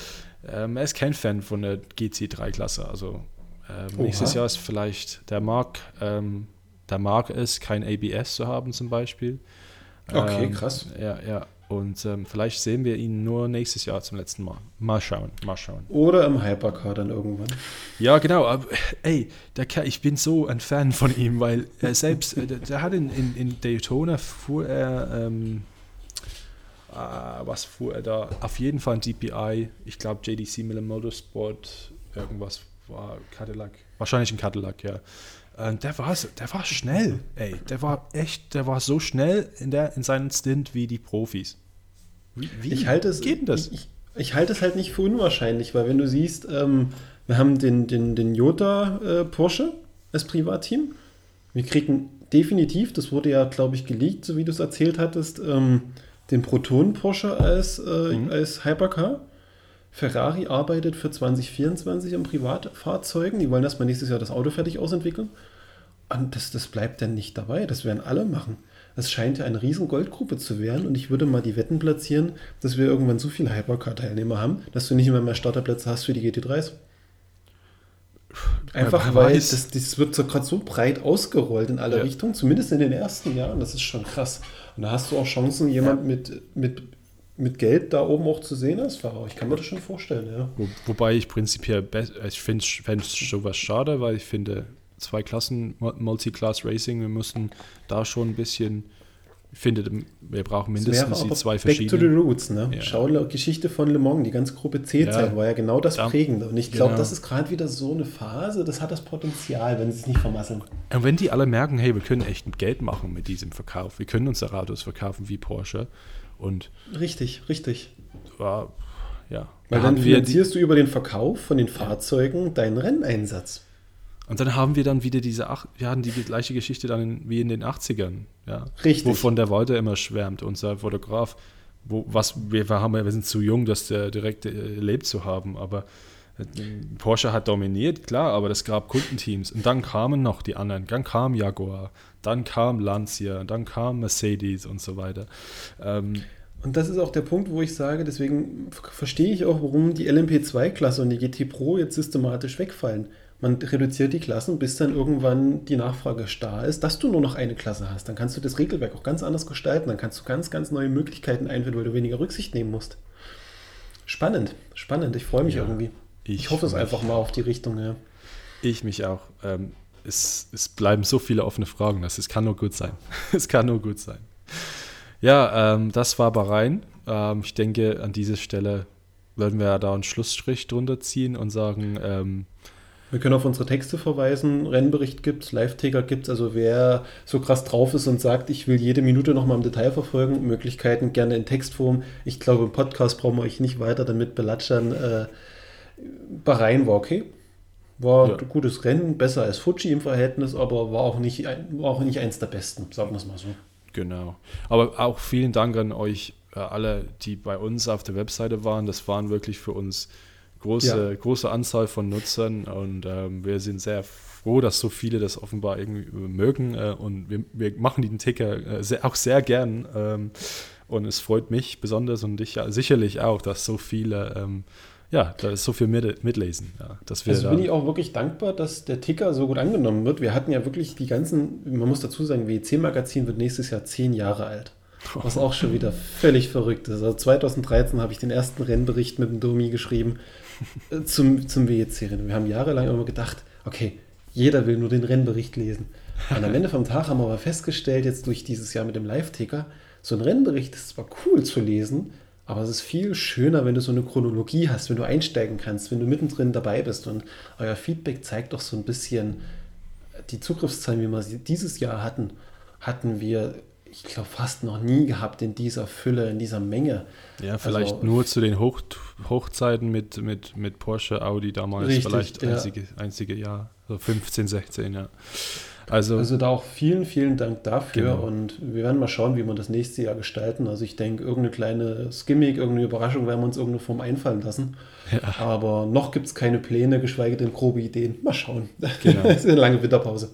Speaker 1: Ähm, er ist kein Fan von der GC3-Klasse. Also ähm, nächstes Jahr ist vielleicht, der mag, ähm, der mag es, kein ABS zu haben zum Beispiel.
Speaker 2: Okay, krass.
Speaker 1: Ja, ja. Und ähm, vielleicht sehen wir ihn nur nächstes Jahr zum letzten Mal. Mal schauen, mal schauen.
Speaker 2: Oder im Hypercar dann irgendwann.
Speaker 1: Ja, genau. Aber, ey, der Kerl, ich bin so ein Fan von ihm, weil er selbst, äh, der, der, hat in, in, in, Daytona fuhr er, ähm, äh, was fuhr er da? Auf jeden Fall ein DPI. Ich glaube JDC Miller Motorsport, irgendwas war Cadillac. Wahrscheinlich ein Cadillac, ja. Äh, der war, der war schnell, ey. Der war echt, der war so schnell in, der, in seinem Stint wie die Profis.
Speaker 2: Wie, wie ich halte es, geht denn das? Ich, ich, halte es halt nicht für unwahrscheinlich, weil wenn du siehst, ähm, wir haben den, den, den Jota äh, Porsche als Privatteam. Wir kriegen definitiv, das wurde ja, glaube ich, geleakt, so wie du es erzählt hattest, ähm, den Proton Porsche als, äh, mhm. als Hypercar. Ferrari arbeitet für 2024 an Privatfahrzeugen. Die wollen erstmal nächstes Jahr das Auto fertig ausentwickeln. Und das, das bleibt dann nicht dabei. Das werden alle machen. Es scheint ja eine riesen Goldgruppe zu werden. Und ich würde mal die Wetten platzieren, dass wir irgendwann so viele Hypercar-Teilnehmer haben, dass du nicht mehr mehr Starterplätze hast für die GT3s. Einfach weil das, das wird so gerade so breit ausgerollt in alle ja. Richtungen, zumindest in den ersten Jahren. Das ist schon krass. Und da hast du auch Chancen, jemand ja. mit, mit mit Geld da oben auch zu sehen als Fahrer. Ich kann mir das schon vorstellen, ja.
Speaker 1: Wo, wobei ich prinzipiell, ich finde es sowas schade, weil ich finde, zwei Klassen, Multiclass Racing, wir müssen da schon ein bisschen, ich finde, wir brauchen mindestens die zwei verschiedenen.
Speaker 2: Back to the roots, ne? Ja. Schau Geschichte von Le Mans, die ganze Gruppe C-Zeit ja. war ja genau das da, Prägende. Und ich glaube, genau. das ist gerade wieder so eine Phase, das hat das Potenzial, wenn sie es nicht vermasseln.
Speaker 1: Und wenn die alle merken, hey, wir können echt Geld machen mit diesem Verkauf, wir können unsere Autos verkaufen wie Porsche, und
Speaker 2: richtig, richtig.
Speaker 1: War, ja.
Speaker 2: Weil dann finanzierst du über den Verkauf von den Fahrzeugen deinen Renneinsatz.
Speaker 1: Und dann haben wir dann wieder diese, ach, wir hatten die gleiche Geschichte dann in, wie in den 80ern, ja.
Speaker 2: Richtig.
Speaker 1: Wovon der Walter immer schwärmt, unser Fotograf. Wo, was, wir, haben, wir sind zu jung, das der direkt erlebt zu haben, aber äh, Porsche hat dominiert, klar, aber es gab Kundenteams. Und dann kamen noch die anderen. Dann kam Jaguar, dann kam Lancia, dann kam Mercedes und so weiter. Ähm,
Speaker 2: und das ist auch der Punkt, wo ich sage, deswegen verstehe ich auch, warum die LMP2-Klasse und die GT Pro jetzt systematisch wegfallen. Man reduziert die Klassen, bis dann irgendwann die Nachfrage starr ist, dass du nur noch eine Klasse hast. Dann kannst du das Regelwerk auch ganz anders gestalten. Dann kannst du ganz, ganz neue Möglichkeiten einführen, weil du weniger Rücksicht nehmen musst. Spannend, spannend. Ich freue mich ja, irgendwie. Ich, ich hoffe es einfach mal auf die Richtung. Ja.
Speaker 1: Ich mich auch. Ähm, es, es bleiben so viele offene Fragen. Das, es kann nur gut sein. es kann nur gut sein. Ja, ähm, das war Bahrain. Ähm, ich denke, an dieser Stelle werden wir da einen Schlussstrich drunter ziehen und sagen, ähm,
Speaker 2: wir können auf unsere Texte verweisen. Rennbericht gibt es, Live-Ticker gibt es. Also wer so krass drauf ist und sagt, ich will jede Minute nochmal im Detail verfolgen, Möglichkeiten gerne in Textform. Ich glaube, im Podcast brauchen wir euch nicht weiter damit belatschern. Äh, Bahrain war okay. War ja. ein gutes Rennen, besser als Fuji im Verhältnis, aber war auch nicht, war auch nicht eins der besten, sagen wir es mal so.
Speaker 1: Genau. Aber auch vielen Dank an euch äh, alle, die bei uns auf der Webseite waren. Das waren wirklich für uns große, ja. große Anzahl von Nutzern und ähm, wir sind sehr froh, dass so viele das offenbar irgendwie mögen äh, und wir, wir, machen den Ticker äh, sehr, auch sehr gern ähm, und es freut mich besonders und dich ja, sicherlich auch, dass so viele ähm, ja, da ist so viel mit, mitlesen. Ja, dass wir
Speaker 2: also bin ich auch wirklich dankbar, dass der Ticker so gut angenommen wird. Wir hatten ja wirklich die ganzen, man muss dazu sagen, WEC-Magazin wird nächstes Jahr zehn Jahre alt. Was auch schon wieder völlig verrückt ist. Also 2013 habe ich den ersten Rennbericht mit dem Domi geschrieben zum, zum WEC-Rennen. Wir haben jahrelang immer gedacht, okay, jeder will nur den Rennbericht lesen. Und am Ende vom Tag haben wir aber festgestellt, jetzt durch dieses Jahr mit dem Live-Ticker, so ein Rennbericht ist zwar cool zu lesen, aber es ist viel schöner, wenn du so eine Chronologie hast, wenn du einsteigen kannst, wenn du mittendrin dabei bist. Und euer Feedback zeigt doch so ein bisschen die Zugriffszahlen, wie wir sie dieses Jahr hatten, hatten wir ich glaube, fast noch nie gehabt in dieser Fülle, in dieser Menge.
Speaker 1: Ja, vielleicht also, nur zu den Hoch, Hochzeiten mit, mit, mit Porsche, Audi damals, richtig, vielleicht ja. einzige, einzige Jahr, so 15, 16, ja.
Speaker 2: Also, also da auch vielen, vielen Dank dafür genau. und wir werden mal schauen, wie wir das nächste Jahr gestalten. Also ich denke, irgendeine kleine Skimmig, irgendeine Überraschung werden wir uns irgendwo Form einfallen lassen. Ja. Aber noch gibt es keine Pläne, geschweige denn grobe Ideen. Mal schauen. Genau. es ist eine lange Winterpause.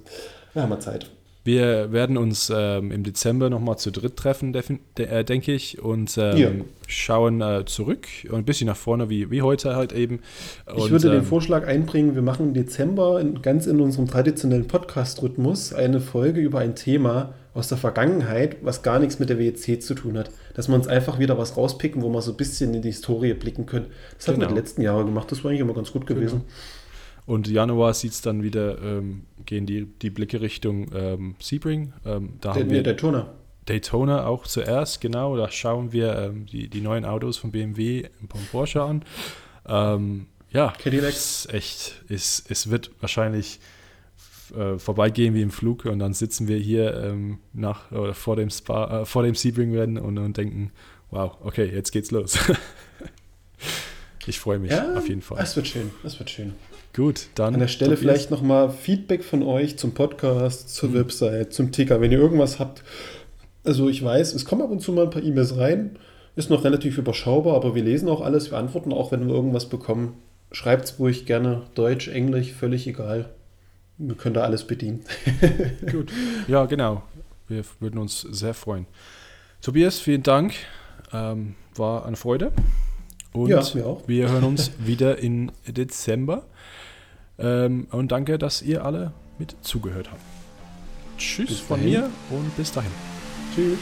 Speaker 2: Wir haben mal Zeit.
Speaker 1: Wir werden uns ähm, im Dezember nochmal zu dritt treffen, äh, denke ich, und ähm, ja. schauen äh, zurück und ein bisschen nach vorne, wie, wie heute halt eben.
Speaker 2: Und, ich würde ähm, den Vorschlag einbringen, wir machen im Dezember in, ganz in unserem traditionellen Podcast-Rhythmus eine Folge über ein Thema aus der Vergangenheit, was gar nichts mit der WEC zu tun hat. Dass wir uns einfach wieder was rauspicken, wo wir so ein bisschen in die Historie blicken können. Das genau. haben wir die letzten Jahre gemacht, das war eigentlich immer ganz gut gewesen. Genau.
Speaker 1: Und Januar sieht es dann wieder, ähm, gehen die, die Blicke Richtung ähm, Sebring. Ähm, da
Speaker 2: Der, haben wir Daytona.
Speaker 1: Daytona auch zuerst, genau. Da schauen wir ähm, die, die neuen Autos von BMW und Porsche an. Ähm, ja, Cadillac. Es, echt, es, es wird wahrscheinlich äh, vorbeigehen wie im Flug und dann sitzen wir hier ähm, nach, oder vor dem, Spa, äh, vor dem Sebring-Rennen und, und denken, wow, okay, jetzt geht's los. ich freue mich ja, auf jeden Fall.
Speaker 2: Das wird schön, das wird schön.
Speaker 1: Gut, dann.
Speaker 2: An der Stelle vielleicht nochmal Feedback von euch zum Podcast, zur mhm. Website, zum Ticker. Wenn ihr irgendwas habt, also ich weiß, es kommen ab und zu mal ein paar E-Mails rein, ist noch relativ überschaubar, aber wir lesen auch alles, wir antworten auch, wenn wir irgendwas bekommen. Schreibt es ruhig gerne, Deutsch, Englisch, völlig egal. Wir können da alles bedienen.
Speaker 1: Gut, ja, genau. Wir würden uns sehr freuen. Tobias, vielen Dank. Ähm, war eine Freude. Und ja, wir hören uns wieder im Dezember. Ähm, und danke, dass ihr alle mit zugehört habt. Tschüss von mir und bis dahin. Tschüss.